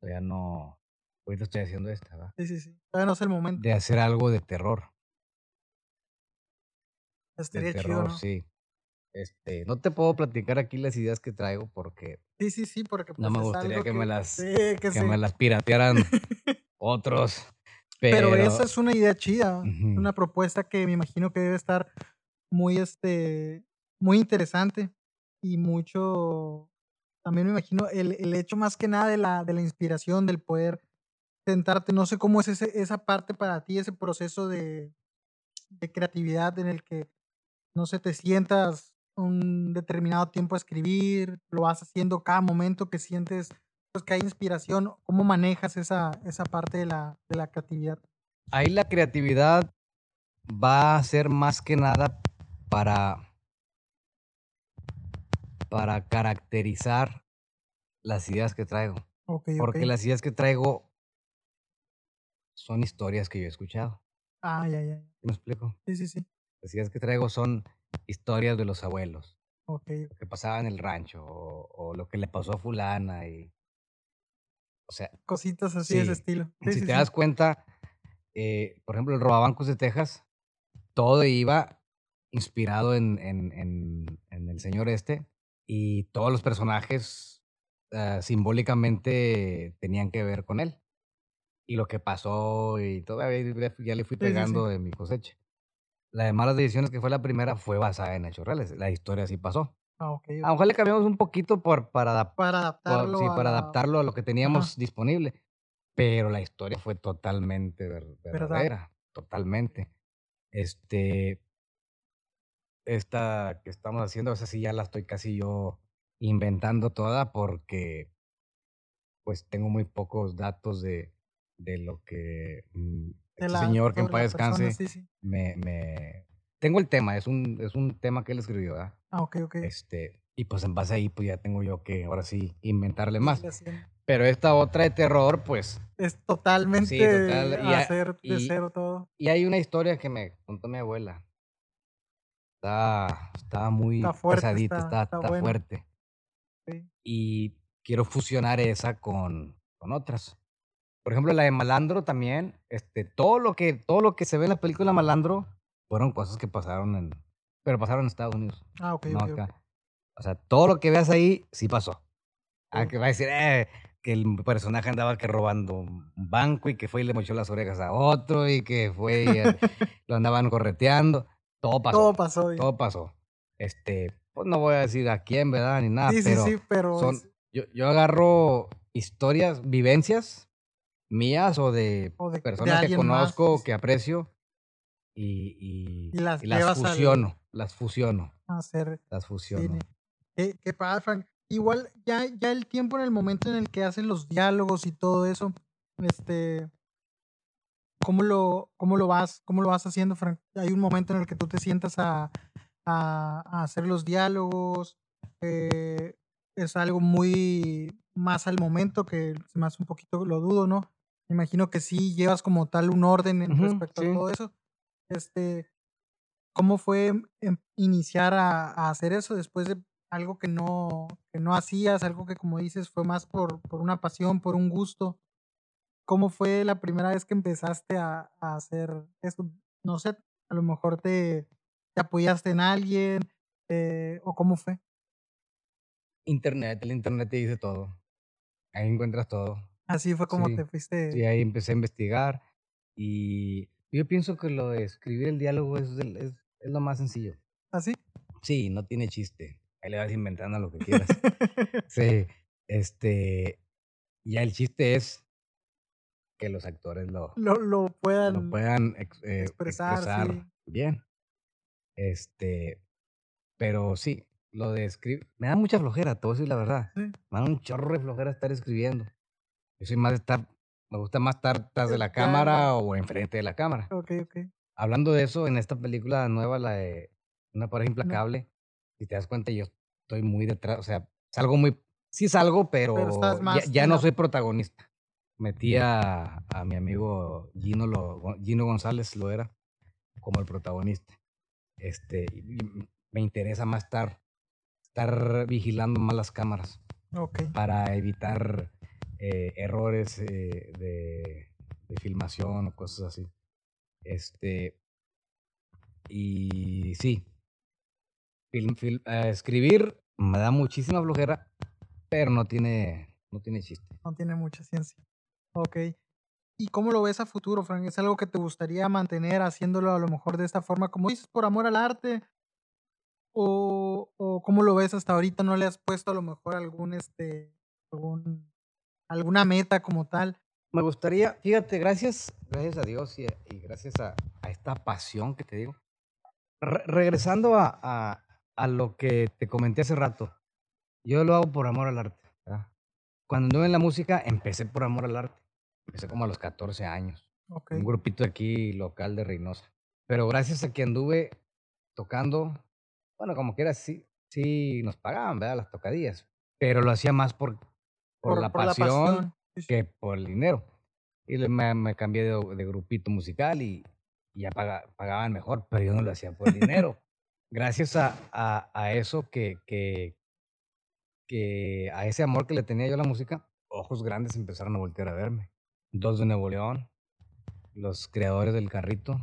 todavía no, Ahorita estoy haciendo esta, ¿verdad? Sí, sí, sí. Todavía no es el momento. De hacer algo de terror. Estaría de terror, sí. Este, no te puedo platicar aquí las ideas que traigo porque. Sí, sí, sí, porque. no pues, me gustaría que, me las. que, me las piratearan otros. Pero... esa es una idea chida. Una propuesta que me imagino que debe estar muy, este, muy interesante y mucho. También me imagino el, el hecho más que nada de la, de la inspiración, del poder sentarte, no sé cómo es ese, esa parte para ti, ese proceso de, de creatividad en el que, no sé, te sientas un determinado tiempo a escribir, lo vas haciendo cada momento que sientes pues, que hay inspiración, ¿cómo manejas esa, esa parte de la, de la creatividad? Ahí la creatividad va a ser más que nada para, para caracterizar las ideas que traigo. Porque las ideas que traigo son historias que yo he escuchado. Ah, ya, ya. ¿Me explico? Sí, sí, sí. Las ideas que traigo son historias de los abuelos, Ok. Lo que pasaba en el rancho o, o lo que le pasó a fulana y... O sea, Cositas así de ese estilo. Sí, si sí, te das cuenta, eh, por ejemplo, el robabancos de Texas, todo iba inspirado en, en, en, en el señor este y todos los personajes ah, simbólicamente tenían que ver con él. Y lo que pasó y todavía ya le fui Sí, sí, sí. pegando de mi cosecha. La de Malas Decisiones, que fue la primera, fue basada en hechos reales. La historia así pasó. Ah, ok. A lo mejor le cambiamos un poquito por, para adaptar Para por- adaptarlo. sí, a para adaptarlo a lo que teníamos disponible. Pero la historia fue totalmente ver- Verdad. verdadera, totalmente. Este, esta que estamos haciendo, esa sí ya la estoy casi yo inventando toda porque pues tengo muy pocos datos de, de lo que mm, de este señor que en paz persona, descanse Sí, sí. me, me... Tengo el tema, es un, es un tema que él escribió, ¿verdad? Ah, ok, ok. Este, y pues en base ahí, pues ya tengo yo que ahora sí inventarle más. Pero esta otra de terror, pues, Es totalmente total, y hacer de cero todo. y hay una historia que me contó mi abuela. Está, está muy Está fuerte, pesadita, está- está, está está buena. fuerte. Sí. Y quiero fusionar esa con, con otras. Por ejemplo, la de Malandro también, este, todo lo que, todo lo que se ve en la película Malandro fueron cosas que pasaron en, pero pasaron en Estados Unidos. Ah, ok, no ok, ok. acá. O sea, todo lo que veas ahí sí pasó. Ah, Sí. que va a decir, eh, que el personaje andaba que robando un banco y que fue y le mochó las orejas a otro y que fue y eh, lo andaban correteando. Todo pasó. Todo pasó. Todo pasó. Este, pues no voy a decir a quién, ¿verdad? Ni nada, sí, sí, pero sí, pero son, yo, yo agarro historias, vivencias mías o de O de- de personas que más, conozco, que aprecio y, y, Y las y las llevas al- fusiono, las fusiono, hacer las fusiono. ¿Qué, qué pasa, Frank? Igual, ya, ya el tiempo en el momento en el que hacen los diálogos y todo eso, este, ¿cómo lo, cómo lo vas, cómo lo vas haciendo, Frank? Hay un momento en el que tú te sientas a, a, a hacer los diálogos, eh, es algo muy más al momento que hace un poquito, lo dudo, ¿no? Me imagino que sí llevas como tal un orden en respecto sí. a todo eso. Este, ¿cómo fue em- iniciar a, a hacer eso después de algo que no, que no hacías, algo que como dices fue más por, por una pasión, por un gusto? ¿Cómo fue la primera vez que empezaste a, a hacer esto? No sé, a lo mejor te, te apoyaste en alguien eh, o cómo fue. Internet, el internet te dice todo. Ahí encuentras todo. Así fue como Sí, te fuiste. Sí, ahí empecé a investigar y yo pienso que lo de escribir el diálogo es, el- es, es lo más sencillo. ¿Así? Sí, no tiene chiste. Ahí le vas inventando lo que quieras. Sí, este, ya el chiste es que los actores lo, lo, lo puedan. lo puedan ex- eh, expresar, expresar, sí. bien. Este, pero sí, lo de escribir, me da mucha flojera, voy a decir la verdad. Sí. Me da un chorro de flojera estar escribiendo. Yo soy más de estar, me gusta más estar tras de la cámara o enfrente de la cámara. Ok, ok. Hablando de eso, en esta película nueva, la de Una pareja implacable, si te das cuenta, yo estoy muy detrás, o sea, salgo muy, sí salgo, pero, estás ya- más ya, en no soy protagonista. Metí a, a mi amigo Gino, lo, Gino González, lo era, como el protagonista. Este, me interesa más estar, estar vigilando más las cámaras Ok. para evitar eh, errores eh, de, filmación o cosas así. Este, y sí, eh, escribir me da muchísima flojera, pero no tiene, no tiene chiste. No tiene mucha ciencia. Ok. ¿Y cómo lo ves a futuro, Frank? ¿Es algo que te gustaría mantener haciéndolo a lo mejor de esta forma, como dices, por amor al arte? ¿O, o cómo lo ves hasta ahorita? ¿No le has puesto a lo mejor algún, este, algún, alguna meta como tal? Me gustaría, fíjate, gracias, gracias a Dios y, y gracias a, a esta pasión que te digo. Re- regresando a, a, a lo que te comenté hace rato, yo lo hago por amor al arte. ¿verdad? Cuando anduve en la música, empecé por amor al arte. Empecé como a los 14 años. Ok. Un grupito aquí local de Reynosa. Pero gracias a que anduve tocando, bueno, como quiera, sí, sí nos pagaban, ¿verdad? Las tocadillas. Pero lo hacía más por, por, la pasión Sí, sí. que por el dinero. Y me, me cambié de, de grupito musical y, y ya paga- pagaban mejor, pero yo no lo hacía por el dinero. gracias a, a, a eso que, que, que a ese amor que le tenía yo a la música, ojos grandes empezaron a voltear a verme. Dos de Nuevo León, los creadores del carrito.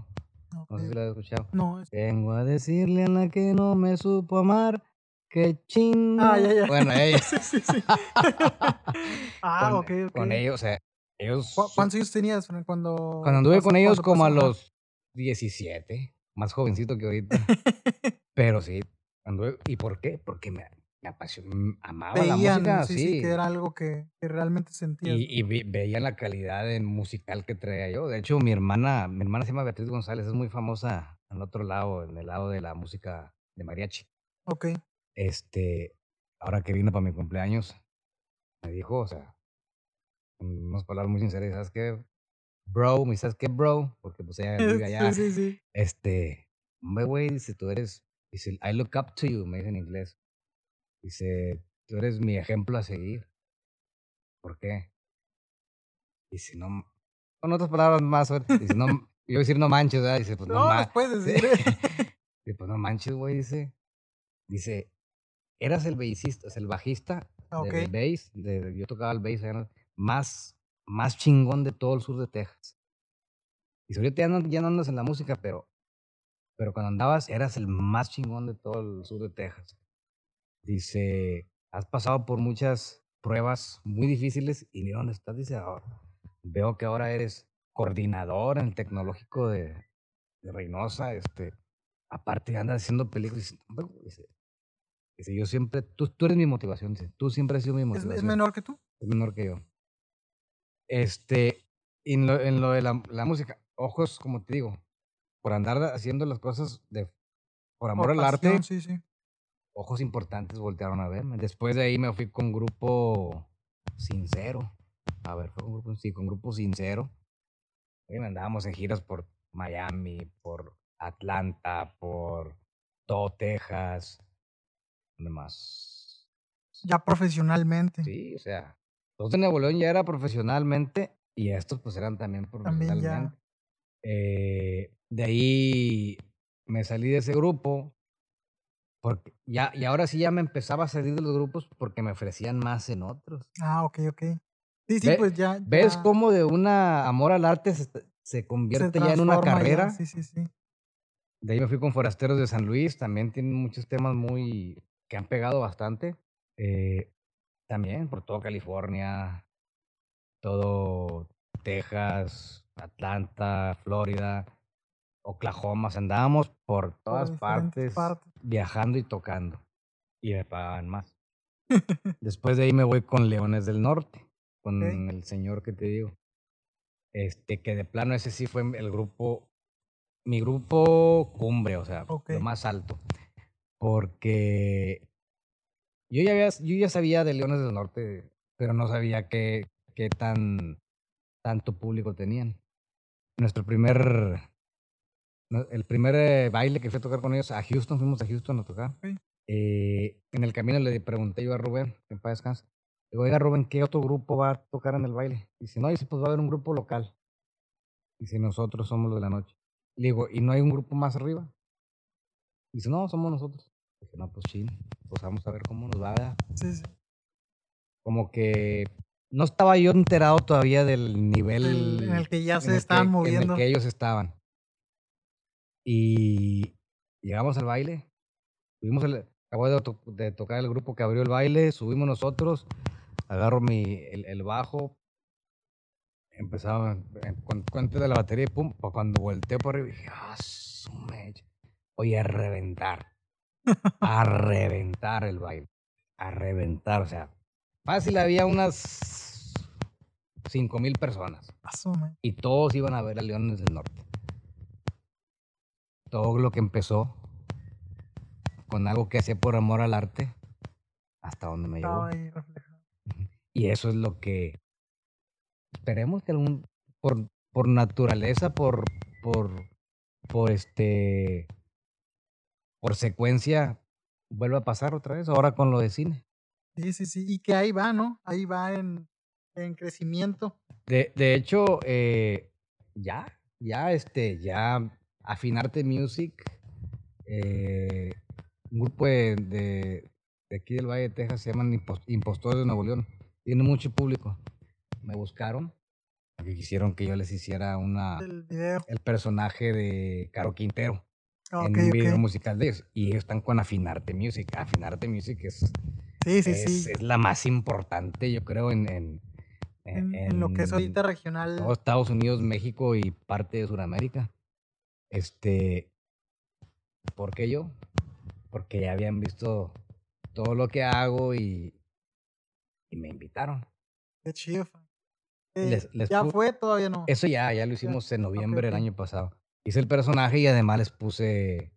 No sé si lo has escuchado. No, es- Vengo a decirle a la que no me supo amar que ching. Ah, ya, ya. Bueno, ellos. sí, sí, sí. ah, con, ok, ok. con ellos, o sea, ellos. ¿Cu- ¿Cuántos años tenías cuando... Cuando anduve con ellos como a los 17, más jovencito que ahorita. Pero sí, anduve. ¿Y por qué? Porque me, me apasionó, amaba la música, sí, sí. sí, que era algo que, que realmente sentías. Y, y vi- veían la calidad en musical que traía yo. De hecho, mi hermana, mi hermana se llama Beatriz González, es muy famosa en otro lado, en el lado de la música de mariachi. Ok, Este, ahora que vino para mi cumpleaños, me dijo, o sea, en unas palabras muy sinceras, ¿sabes qué? Bro, ¿me sabes qué, bro? Porque pues ella vive allá. sí, sí, sí. Este, hombre, güey, dice, tú eres, dice, I look up to you, me dice en inglés. Dice, tú eres mi ejemplo a seguir. ¿Por qué? Dice, no, con otras palabras más, dice, no, yo decir no manches, ¿verdad? Dice, pues no, No, ma- las puedes decir. Dice, pues no manches, güey, dice. Dice, eras el bassista, el bajista Ok, del bass, de- yo tocaba el bass, más, más chingón de todo el sur de Texas. Y ahorita ya no, ya no andas en la música, pero, pero cuando andabas eras el más chingón de todo el sur de Texas. Dice, has pasado por muchas pruebas muy difíciles y mira dónde estás. Dice, ahora, veo que ahora eres coordinador en el tecnológico de, de Reynosa. Este, aparte andas haciendo películas. Dice, dice, yo siempre, tú, tú eres mi motivación. Dice, tú siempre has sido mi ¿Es, motivación es menor que tú? es menor que yo. Este, y en lo, en lo de la, la música, ojos, como te digo, por andar haciendo las cosas de, por amor Por al arte, pasión, Sí, sí. ojos importantes voltearon a verme. Después de ahí me fui con grupo sincero. A ver, fue con grupo, sí, con grupo sincero. Y andábamos en giras por Miami, por Atlanta, por todo Texas. ¿Dónde más? Ya profesionalmente. Sí, o sea, los de Nuevo León ya era profesionalmente y estos pues eran también También ya. profesionalmente. Eh, de ahí me salí de ese grupo porque ya, y ahora sí ya me empezaba a salir de los grupos porque me ofrecían más en otros. Ah, ok, ok. Sí, sí, Ve- pues ya. ¿Ves cómo de una amor al arte se, se se convierte ya en una ya, carrera? Sí, sí, sí. De ahí me fui con Forasteros de San Luis, también tienen muchos temas muy que han pegado bastante. Eh, también por todo California, todo Texas, Atlanta, Florida, Oklahoma. Andábamos por todas partes, partes. viajando y tocando. Y me pagaban más. Después de ahí me voy con Leones del Norte, con el señor que te digo. Este, que de plano ese sí fue el grupo, mi grupo cumbre, o sea, lo más alto. Porque yo ya, había, yo ya sabía de Leones del Norte, pero no sabía qué, qué tan tanto público tenían. Nuestro primer, el primer eh, baile que fui a tocar con ellos a Houston, fuimos a Houston a tocar. Eh, en el camino le pregunté yo a Rubén, que en paz descanse, le digo, oiga Rubén, ¿qué otro grupo va a tocar en el baile? Dice, no, dice, pues va a haber un grupo local. Dice, nosotros somos los de la noche. Le digo, ¿y no hay un grupo más arriba? Dice, no, somos nosotros. Dije, no, pues sí, pues vamos a ver cómo nos va. ¿verdad?". Sí, sí. Como que no estaba yo enterado todavía del nivel El- en el que ya se estaban que- moviendo. En el que ellos estaban. Y llegamos al baile. Subimos el, acabo de, to- de tocar el grupo que abrió el baile, subimos nosotros, agarro mi, el, el bajo, empezaba eh, con cuenta de la batería y pum, cuando volteé por arriba dije, ah, su mecha". Oye, a reventar, a reventar el baile, a reventar, o sea, fácil había unas cinco mil personas y todos iban a ver a Leones del Norte. Todo lo que empezó con algo que hacía por amor al arte, hasta donde me llevó. Y eso es lo que esperemos que algún, por, por naturaleza, por, por, por este, por secuencia, vuelva a pasar otra vez, ahora con lo de cine. Sí, sí, sí. Y que ahí va, ¿no? Ahí va en, en crecimiento. De, de hecho, eh, ya, ya, este, ya Afinarte Music, eh, grupo de, de, de aquí del Valle de Texas, se llaman Impos- Impostores de Nuevo León. Tiene mucho público. Me buscaron porque quisieron que yo les hiciera una, El video. el personaje de Caro Quintero En un video musical de ellos. Y ellos están con Afinarte Music. Afinarte Music es, Sí, sí, es, sí. es la más importante, yo creo, en, en, En, en lo que es ahorita regional. Estados Unidos, México y parte de Sudamérica. Este, ¿por qué yo? Porque ya habían visto todo lo que hago y, y me invitaron. Qué chido. Frank. Eh, Les- les ya fue, todavía no. Eso ya, ya lo hicimos en noviembre del año pasado. Hice el personaje y además les puse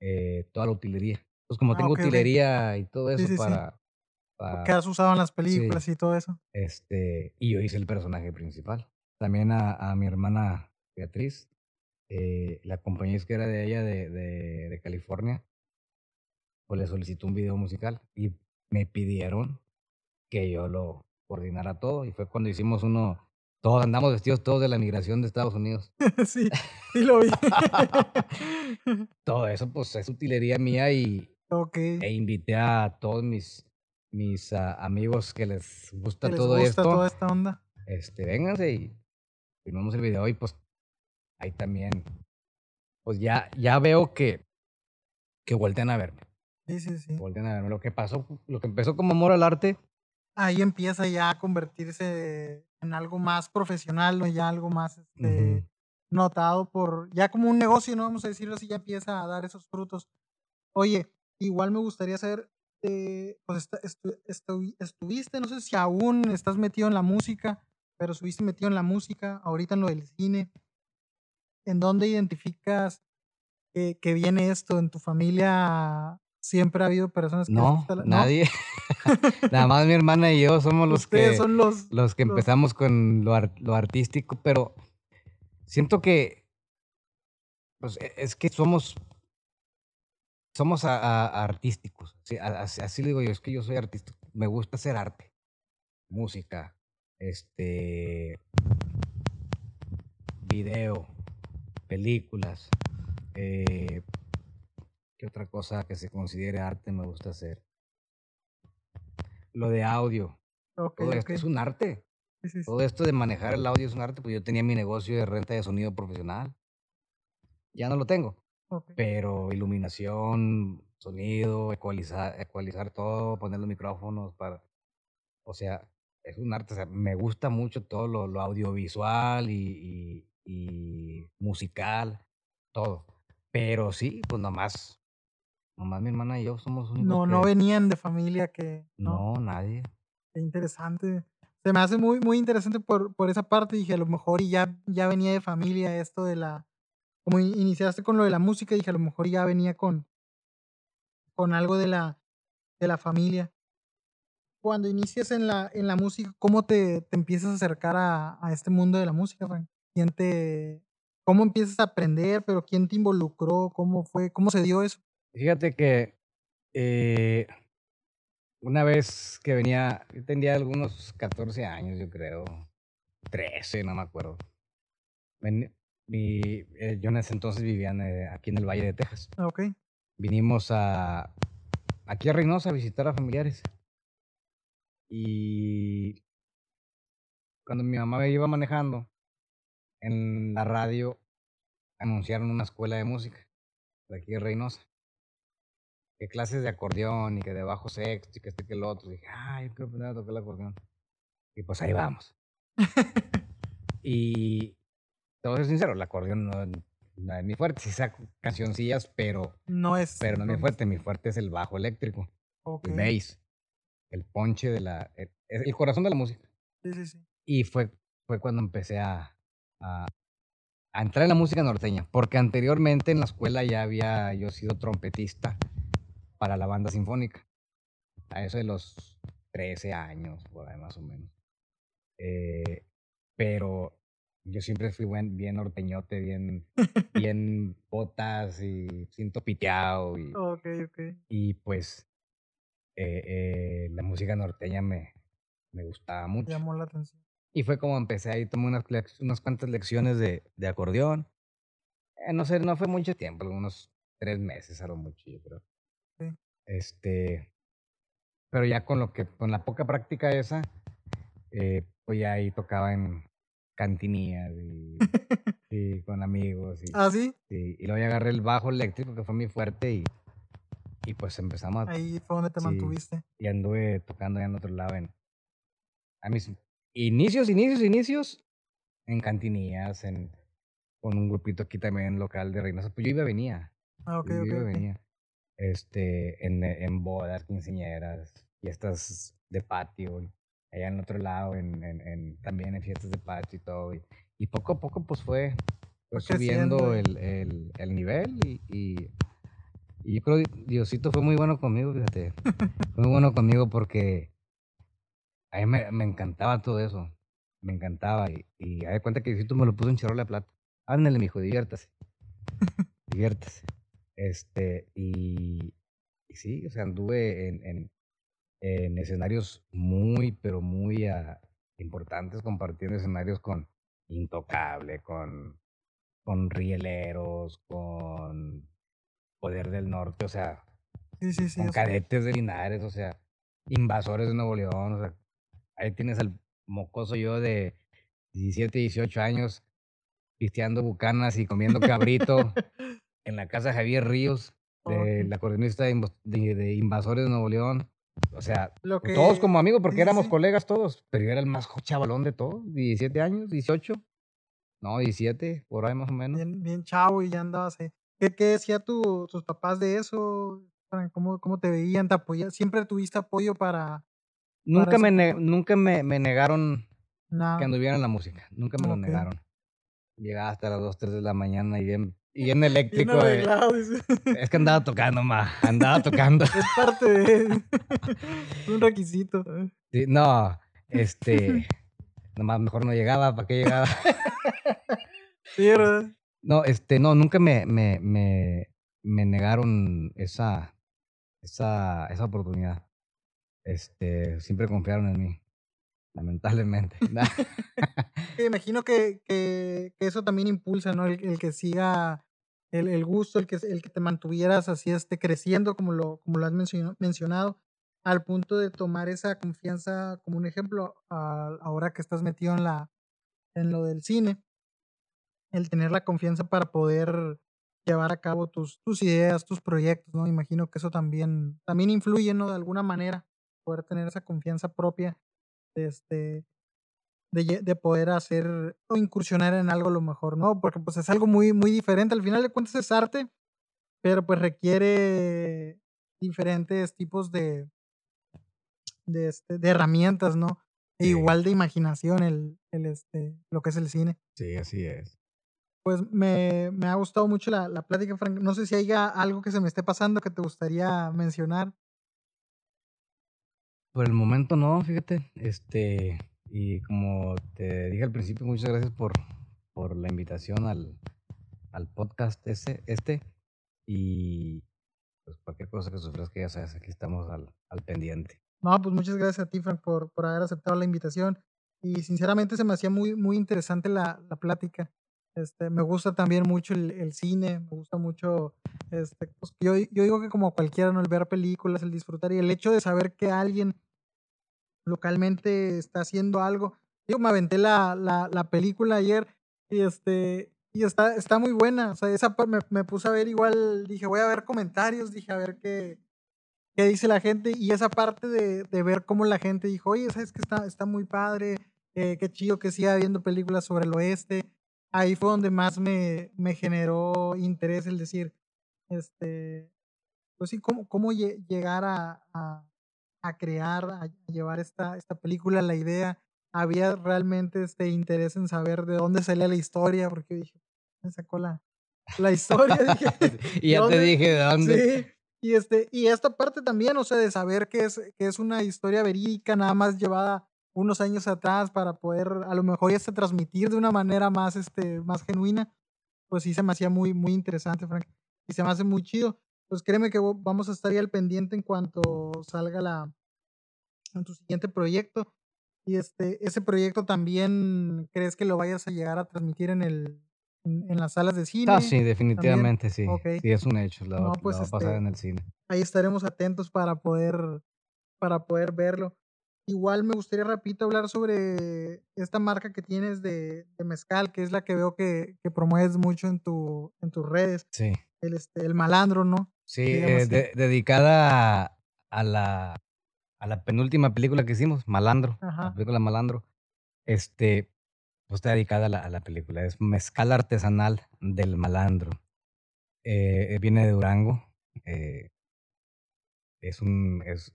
eh, toda la utilería. Pues como Ah, tengo ok, ok. utilería y todo eso Sí, sí, sí. para, para que has usado en las películas y todo eso. este, y yo hice el personaje principal. También a, a mi hermana Beatriz, eh, la compañía que era de ella de, de, de California, pues le solicitó un video musical y me pidieron que yo lo coordinara todo. Y fue cuando hicimos uno, todos andamos vestidos todos de la migración de Estados Unidos. sí, sí lo vi. Todo eso pues es utilería mía y, ok. e invité a todos mis, mis ah, amigos que les gusta que les todo gusta esto. toda esta onda. este, vénganse y filmamos el video y pues ahí también, pues ya, ya veo que, que voltean a verme, Sí, sí, sí. voltean a verme. Lo que pasó, lo que empezó como amor al arte, Ahí empieza ya a convertirse en algo más profesional, ¿no? Ya algo más este, notado por, ya como un negocio, ¿no? Vamos a decirlo así, ya empieza a dar esos frutos. Oye, igual me gustaría saber, eh, pues estu- estu- estuviste, no sé si aún estás metido en la música, pero estuviste metido en la música, ahorita en lo del cine. ¿En dónde identificas que, que viene esto? ¿En tu familia siempre ha habido personas que no, la- nadie, nada más mi hermana y yo somos los Ustedes que, son los... los que los- empezamos con lo, ar- lo artístico, pero siento que, pues e- es que somos, somos a- a- artísticos, sí, a- así, así lo digo yo, es que yo soy artista, me gusta hacer arte, música, este, video, películas, eh, ¿qué otra cosa que se considere arte me gusta hacer? Lo de audio, Ok, todo esto es un arte. Sí, sí, sí. Todo esto de manejar el audio es un arte, pues yo tenía mi negocio de renta de sonido profesional. Ya no lo tengo, Ok. pero iluminación, sonido, ecualizar, ecualizar todo, poner los micrófonos para... O sea, es un arte, o sea, me gusta mucho todo lo, lo audiovisual y, y- y musical, todo. Pero sí, pues nomás, nomás mi hermana y yo somos únicos No, no que- venían de familia que... No, No, nadie. qué interesante. Se me hace muy, muy interesante por, por esa parte. Dije, a lo mejor y ya, ya venía de familia esto de la... Como in- iniciaste con lo de la música, dije, a lo mejor ya venía con, con algo de la, de la familia. Cuando inicias en la, en la música, ¿cómo te, te empiezas a acercar a, a este mundo de la música, Frank? ¿Quién te, ¿Cómo empiezas a aprender? ¿Pero quién te involucró? ¿Cómo fue? ¿Cómo se dio eso? Fíjate que eh, una vez que venía, yo tenía algunos 14 años, yo creo, 13, no me acuerdo. Ven- mi, eh, yo en ese entonces vivía en, eh, aquí en el Valle de Texas. Ok. Vinimos a aquí a Reynosa a visitar a familiares. Y cuando mi mamá me iba manejando, en la radio anunciaron una escuela de música de aquí de Reynosa. Que clases de acordeón y que de bajo sexto y que este que el otro. dije, ah, yo quiero aprender a tocar el acordeón. Y pues ahí vamos. y te voy a ser sincero, el acordeón no, no es mi fuerte. Sí saco cancioncillas, pero, No es... pero no es mi fuerte. Mi fuerte es el bajo eléctrico, ok. el bass, el ponche de la... El, el corazón de la música. Sí, sí, sí. Y fue, fue cuando empecé a, a, a entrar en la música norteña, porque anteriormente en la escuela ya había yo sido trompetista para la banda sinfónica, a eso de los 13 años, por ahí más o menos. Eh, pero yo siempre fui buen, bien norteñote, bien, bien botas y cinto piteado y, Ok, ok. y pues eh, eh, la música norteña me, me gustaba mucho. Llamó la atención. Y fue como empecé ahí, tomé unas, unas cuantas lecciones de, de acordeón. Eh, no sé, no fue mucho tiempo, unos tres meses a lo mucho, yo creo. Sí. Este, pero ya con lo que, con la poca práctica esa, eh, pues ya ahí tocaba en cantinías y, y con amigos. Y, ¿Ah, sí? y, y luego ya agarré el bajo eléctrico que fue muy fuerte y, y pues empezamos a, Ahí fue donde te Sí. mantuviste. y anduve tocando ya en otro lado. En, a mis inicios, inicios, inicios, en cantinías, en, con un grupito aquí también local de Reynosa. Pues yo iba venía. Ah, ok, yo ok. iba y ok. venía. Este, en, en bodas, quinceañeras, fiestas de patio, y allá en otro lado, en, en, en- también en fiestas de patio y todo. Y, y poco a poco, pues fue, subiendo el, el, el nivel y, y, y yo creo que Diosito fue muy bueno conmigo, fíjate. Fue muy bueno conmigo porque a mí me, me encantaba todo eso. Me encantaba. Y, y haz de cuenta que Diosito me lo puso en charola de plata. Ándale, mijo, diviértase. diviértase. Este, y, y sí, o sea, anduve en, en, en escenarios muy, pero muy ah, importantes, compartiendo escenarios con Intocable, con, con Rieleros, con Poder del Norte, o sea, Sí, sí, sí. con cadetes de Linares, o sea, invasores de Nuevo León, o sea, ahí tienes al mocoso yo de 17, 18 años pisteando bucanas y comiendo cabrito en la casa de Javier Ríos, de la coordinista de, de- de invasores de Nuevo León. O sea, Lo que- todos como amigos, porque éramos sí. colegas todos, pero yo era el más chavalón de todos, 17 años, 18, no, 17, por ahí más o menos. bien, bien chavo y ya andabas ahí. ¿Qué, qué decía tu, tus papás de eso? ¿Cómo, ¿Cómo te veían? ¿Te apoyaban? ¿Siempre tuviste apoyo para Nunca, me, ne- nunca me, me negaron nada? que anduviera en la música. Nunca me lo negaron. Llegaba hasta las 2, 3 de la mañana y bien, y Bien eléctrico. de- arreglado, es que andaba tocando, ma. Andaba tocando. Es parte de... es un requisito. Sí, no, este. Nomás mejor no llegaba, ¿para qué llegaba? Sí, ¿verdad? No, este, no, nunca me, me, me, me negaron esa, esa, esa oportunidad. Este, siempre confiaron en mí. Lamentablemente. Imagino que, que, que eso también impulsa, ¿no? El, el que siga el, el gusto, el que, el que te mantuvieras así este, creciendo, como lo, como lo has mencionado, al punto de tomar esa confianza como un ejemplo, ahora que estás metido en, la, en lo del cine, el tener la confianza para poder llevar a cabo tus, tus ideas, tus proyectos, ¿no? Imagino que eso también, también influye, ¿no? De alguna manera, poder tener esa confianza propia, este, de, de poder hacer o incursionar en algo a lo mejor, ¿no? Porque pues es algo muy, muy diferente. Al final de cuentas es arte, pero pues requiere diferentes tipos de, de, este, de herramientas, ¿no? E igual de imaginación el, el, este, lo que es el cine. Sí, así es. Pues me, me ha gustado mucho la, la plática, Frank. No sé si haya algo que se me esté pasando que te gustaría mencionar. Por el momento no, fíjate. Este, y como te dije al principio, muchas gracias por, por la invitación al, al podcast ese, este. Y pues cualquier cosa que sufras que ya sabes, aquí estamos al, al pendiente. No, pues muchas gracias a ti, Frank, por, por haber aceptado la invitación. Y sinceramente se me hacía muy, muy interesante la, la plática. Este, me gusta también mucho el, el cine, me gusta mucho, este, pues, yo, yo digo que como cualquiera, ¿no? el ver películas, el disfrutar y el hecho de saber que alguien localmente está haciendo algo. Yo me aventé la, la, la película ayer y este y está, está muy buena. O sea, esa me, me puse a ver igual, dije, voy a ver comentarios, dije, a ver qué, qué dice la gente. Y esa parte de, de ver cómo la gente dijo, oye, ¿sabes que está, está muy padre? eh, qué chido que siga viendo películas sobre el oeste. Ahí fue donde más me, me generó interés el decir, este, pues sí, cómo, cómo lle- llegar a, a crear, a llevar esta, esta película, la idea. Había realmente este interés en saber de dónde salía la historia, porque dije, me sacó la, la historia. dije, y ya ¿dónde? te dije de dónde. Sí, y este, y esta parte también, o sea, de saber que es, que es una historia verídica, nada más llevada unos años atrás para poder a lo mejor ya se transmitir de una manera más, este, más genuina, pues sí se me hacía muy, muy interesante, Frank. Y se me hace muy chido. Pues créeme que vamos a estar ya al pendiente en cuanto salga la, en tu siguiente proyecto. Y este, ese proyecto también crees que lo vayas a llegar a transmitir en el, en, en las salas de cine. Ah, sí, definitivamente sí. Ok. Sí, es un hecho. No, va- pues, va a pasar este, en el cine. ahí estaremos atentos para poder para poder verlo. Igual me gustaría rapidito hablar sobre esta marca que tienes de, de mezcal, que es la que veo que, que promueves mucho en tu en tus redes, Sí. el este el malandro, ¿no? Sí, eh, de- dedicada a, a la, a la penúltima película que hicimos, Malandro. La película Malandro. Este, pues está dedicada a la, a la película. Es mezcal artesanal del Malandro. Eh, eh, viene de Durango. eh, es un es,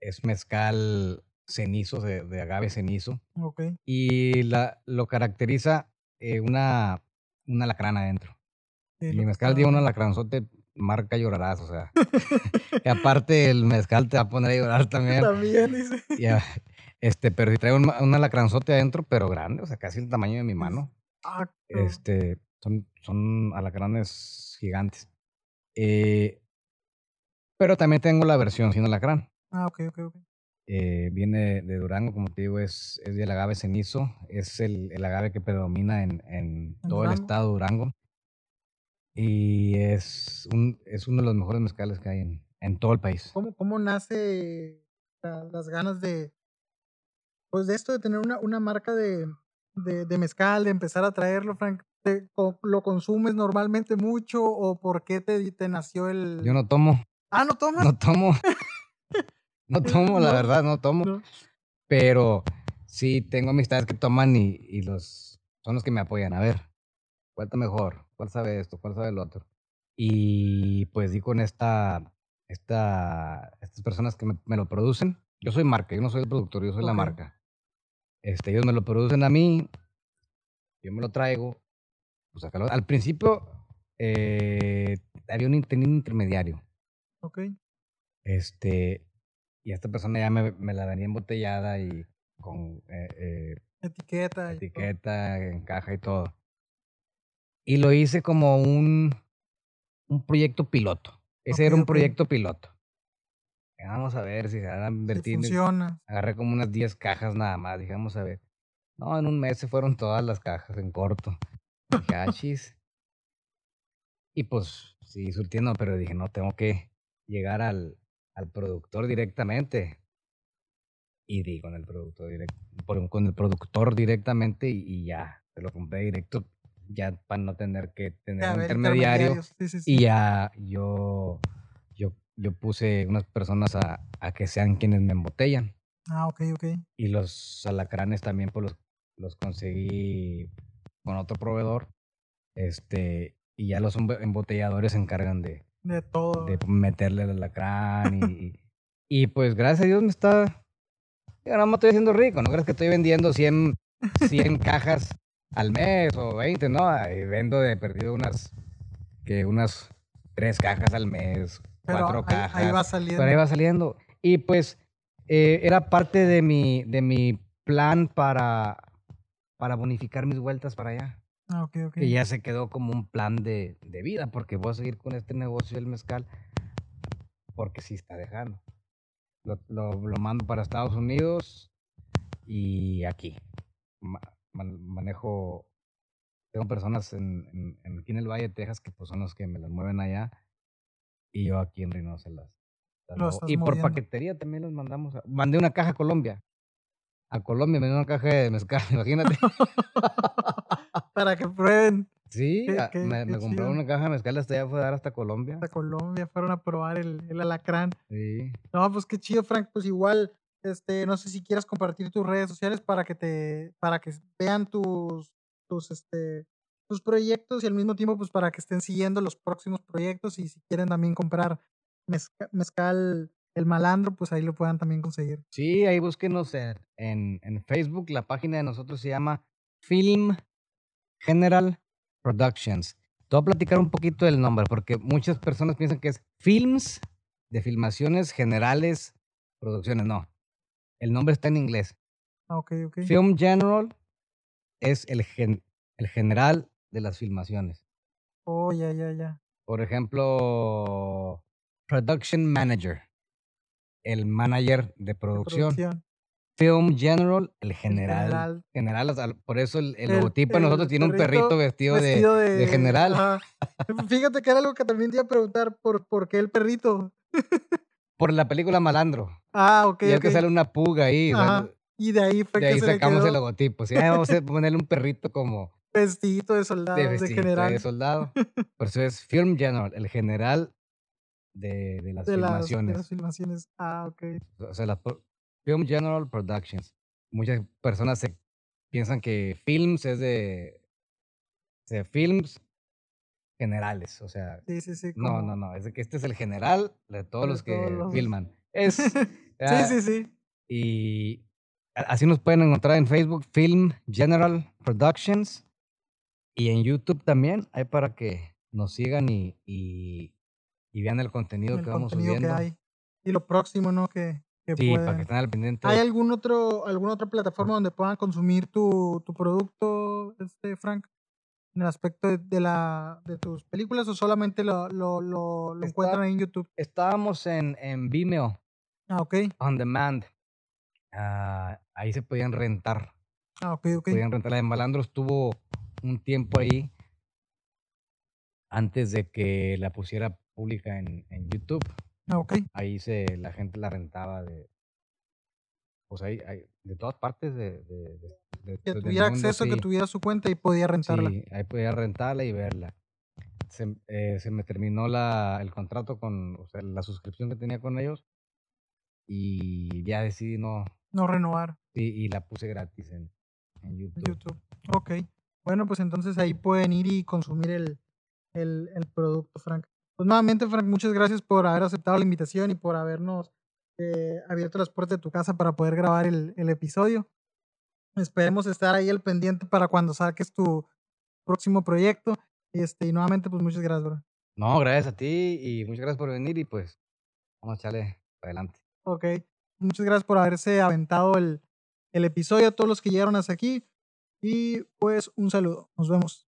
es mezcal cenizo, de, de agave cenizo. Ok. Y la, lo caracteriza eh, una, una alacrán adentro. sí, mezcal lleva un alacranzote, marca llorarás, o sea. aparte el mezcal te va a poner a llorar también. También dice. Ya, este, pero si trae un, un alacranzote adentro, pero grande, o sea, casi el tamaño de mi mano. Ah, cabrón. Este, son, son alacranes gigantes. Eh, pero también tengo la versión sin alacrán. Ah, ok, ok, ok. Eh, viene de Durango, como te digo, es, es del agave cenizo. Es el, el agave que predomina en, en todo el estado de Durango. Y es, un, es uno de los mejores mezcales que hay en, en todo el país. ¿Cómo, cómo nace la- las ganas de, pues de esto de tener una, una marca de, de, de mezcal, de empezar a traerlo, Frank? ¿Te- ¿Lo consumes normalmente mucho o por qué te, te nació el...? Yo no tomo, Ah, ¿no tomas? no tomo. No tomo, la No, verdad, no tomo. no. Pero sí tengo amistades que toman y, y los son los que me apoyan. A ver, ¿cuál está mejor? ¿Cuál sabe esto? ¿Cuál sabe el otro? Y pues di con esta, esta, estas personas que me, me lo producen. Yo soy marca, yo no soy el productor, yo soy la Ok. marca. Este, ellos me lo producen a mí, yo me lo traigo. Pues acá lo- al principio eh, había un, tenía un intermediario. Ok. Este, y esta persona ya me, me la venía embotellada y con eh, eh, Etiqueta. y etiqueta, en caja y todo. Y lo hice como un, un proyecto piloto. Ese era un proyecto piloto. Vamos a ver si se van a invertir. funciona. Agarré como unas 10 cajas nada más. Dije, vamos a ver. No, en un mes se fueron todas las cajas en corto. Dije, ah, chis. Y pues, sí, surtiendo, pero dije, no, tengo que llegar al, al productor directamente. Y di con el productor direct, por- con el productor directamente y, y ya, se lo compré directo, ya para no tener que tener Ya, un intermediario. intermediarios. Sí, sí, sí. Y ya yo, yo, yo puse unas personas a, a que sean quienes me embotellan. Ah, ok, ok. Y los alacranes también pues los, los conseguí con otro proveedor. Este, y ya los embo- embotelladores se encargan de, De todo. de meterle el alacrán y, y, pues gracias a Dios me está... No me estoy haciendo rico, no crees que estoy vendiendo 100, 100 cajas al mes o 20, no, vendo de perdido unas, que unas 3 cajas al mes, Pero 4 ahí, cajas. ahí va saliendo. Pero ahí va saliendo. Y pues eh, era parte de mi, de mi plan para, para bonificar mis vueltas para allá. Ah, ok, ok. Y ya se quedó como un plan de, de vida, porque voy a seguir con este negocio del mezcal, porque sí está dejando. Lo, lo, lo mando para Estados Unidos y aquí. Ma- man- manejo, tengo personas en, en- en- aquí en el Valle de Texas que pues son los que me las mueven allá y yo aquí en Reynosa las, las Lo estás Y por paquetería también los mandamos. a- mandé una caja a Colombia. A Colombia me dio una caja de mezcal, imagínate. Para que prueben Sí, Qué- a- qué- me, me una caja de mezcal hasta allá fue a dar hasta Colombia. hasta Colombia, fueron a probar el, el alacrán. Sí. No, pues qué chido, Frank. Pues igual, este, no sé si quieras compartir tus redes sociales para que te, para que vean tus, tus, este, tus proyectos y al mismo tiempo, pues para que estén siguiendo los próximos proyectos y si quieren también comprar mezca- mezcal, el malandro, pues ahí lo puedan también conseguir. Sí, ahí búsquenos en, en, en Facebook. La página de nosotros se llama Film General Productions. Te voy a platicar un poquito del nombre porque muchas personas piensan que es Films de filmaciones generales, producciones. No, el nombre está en inglés. Ah, ok, ok. Film General es el, gen- el general de las filmaciones. Oh, ya, ya, ya. Por ejemplo, Production Manager, el manager de de producción. Film General, el general. General, sea, por eso el, el El- logotipo de nosotros tiene un perrito vestido, de- general. ajá. Fíjate que era algo que también te iba a preguntar, ¿por, por qué el perrito? Por la película Malandro. Ah, ok, y es que sale una puga ahí. o sea, Ajá. Y de ahí fue de que ahí se le sacamos quedó el logotipo. Sí, "Ay, vamos a ponerle un perrito como vestidito de soldado, de general. de soldado. Por eso es Film General, el general de, de las de las, de filmaciones. las filmaciones. Ah, ok. O sea, la Film General Productions. Muchas personas se piensan que films es de, de films generales. O sea, Sí, sí, sí. no, no, no. Es de que este es el general de todos De los que todos los- filman. Es, sí, ah, sí, sí. Y así nos pueden encontrar en Facebook, Film General Productions. Y en YouTube también. Hay para que nos sigan y, y, y vean el contenido El que vamos contenido subiendo. que hay. Y lo próximo, ¿no? Que, que Sí, para que estén al pendiente. ¿Hay algún otro, alguna otra plataforma donde puedan consumir tu, tu producto, este Frank? En el aspecto de, de la, de tus películas o solamente lo, lo, lo, lo Está- encuentran en YouTube? Estábamos en, en Vimeo, Ah, ok. on demand. Ah, ahí se podían rentar. Ah, ok, ok. Podían rentar. La de Malandro estuvo un tiempo ahí antes de que la pusiera pública en, en YouTube. Ah, ok. Ahí se, la gente la rentaba de. Pues ahí- de todas partes de, de, de- de- Que tuviera mundo, acceso, que sí. tuviera su cuenta y podía rentarla. Sí, ahí podía rentarla y verla. Se, eh, se me terminó la, el contrato con, o sea, la suscripción que tenía con ellos y ya decidí no, No renovar y, y la puse gratis en, en en YouTube. YouTube. Ok. Bueno, pues entonces ahí pueden ir y consumir el, el, el producto, Frank. Pues nuevamente, Frank, muchas gracias por haber aceptado la invitación y por habernos eh, abierto las puertas de tu casa para poder grabar el, el episodio. Esperemos estar ahí al pendiente para cuando saques tu próximo proyecto. Este, y nuevamente, pues muchas gracias, bro. No, gracias a ti y muchas gracias por venir y pues vamos a echarle para adelante. Ok. Muchas gracias por haberse aventado el, el episodio a todos los que llegaron hasta aquí. Y pues un saludo. Nos vemos.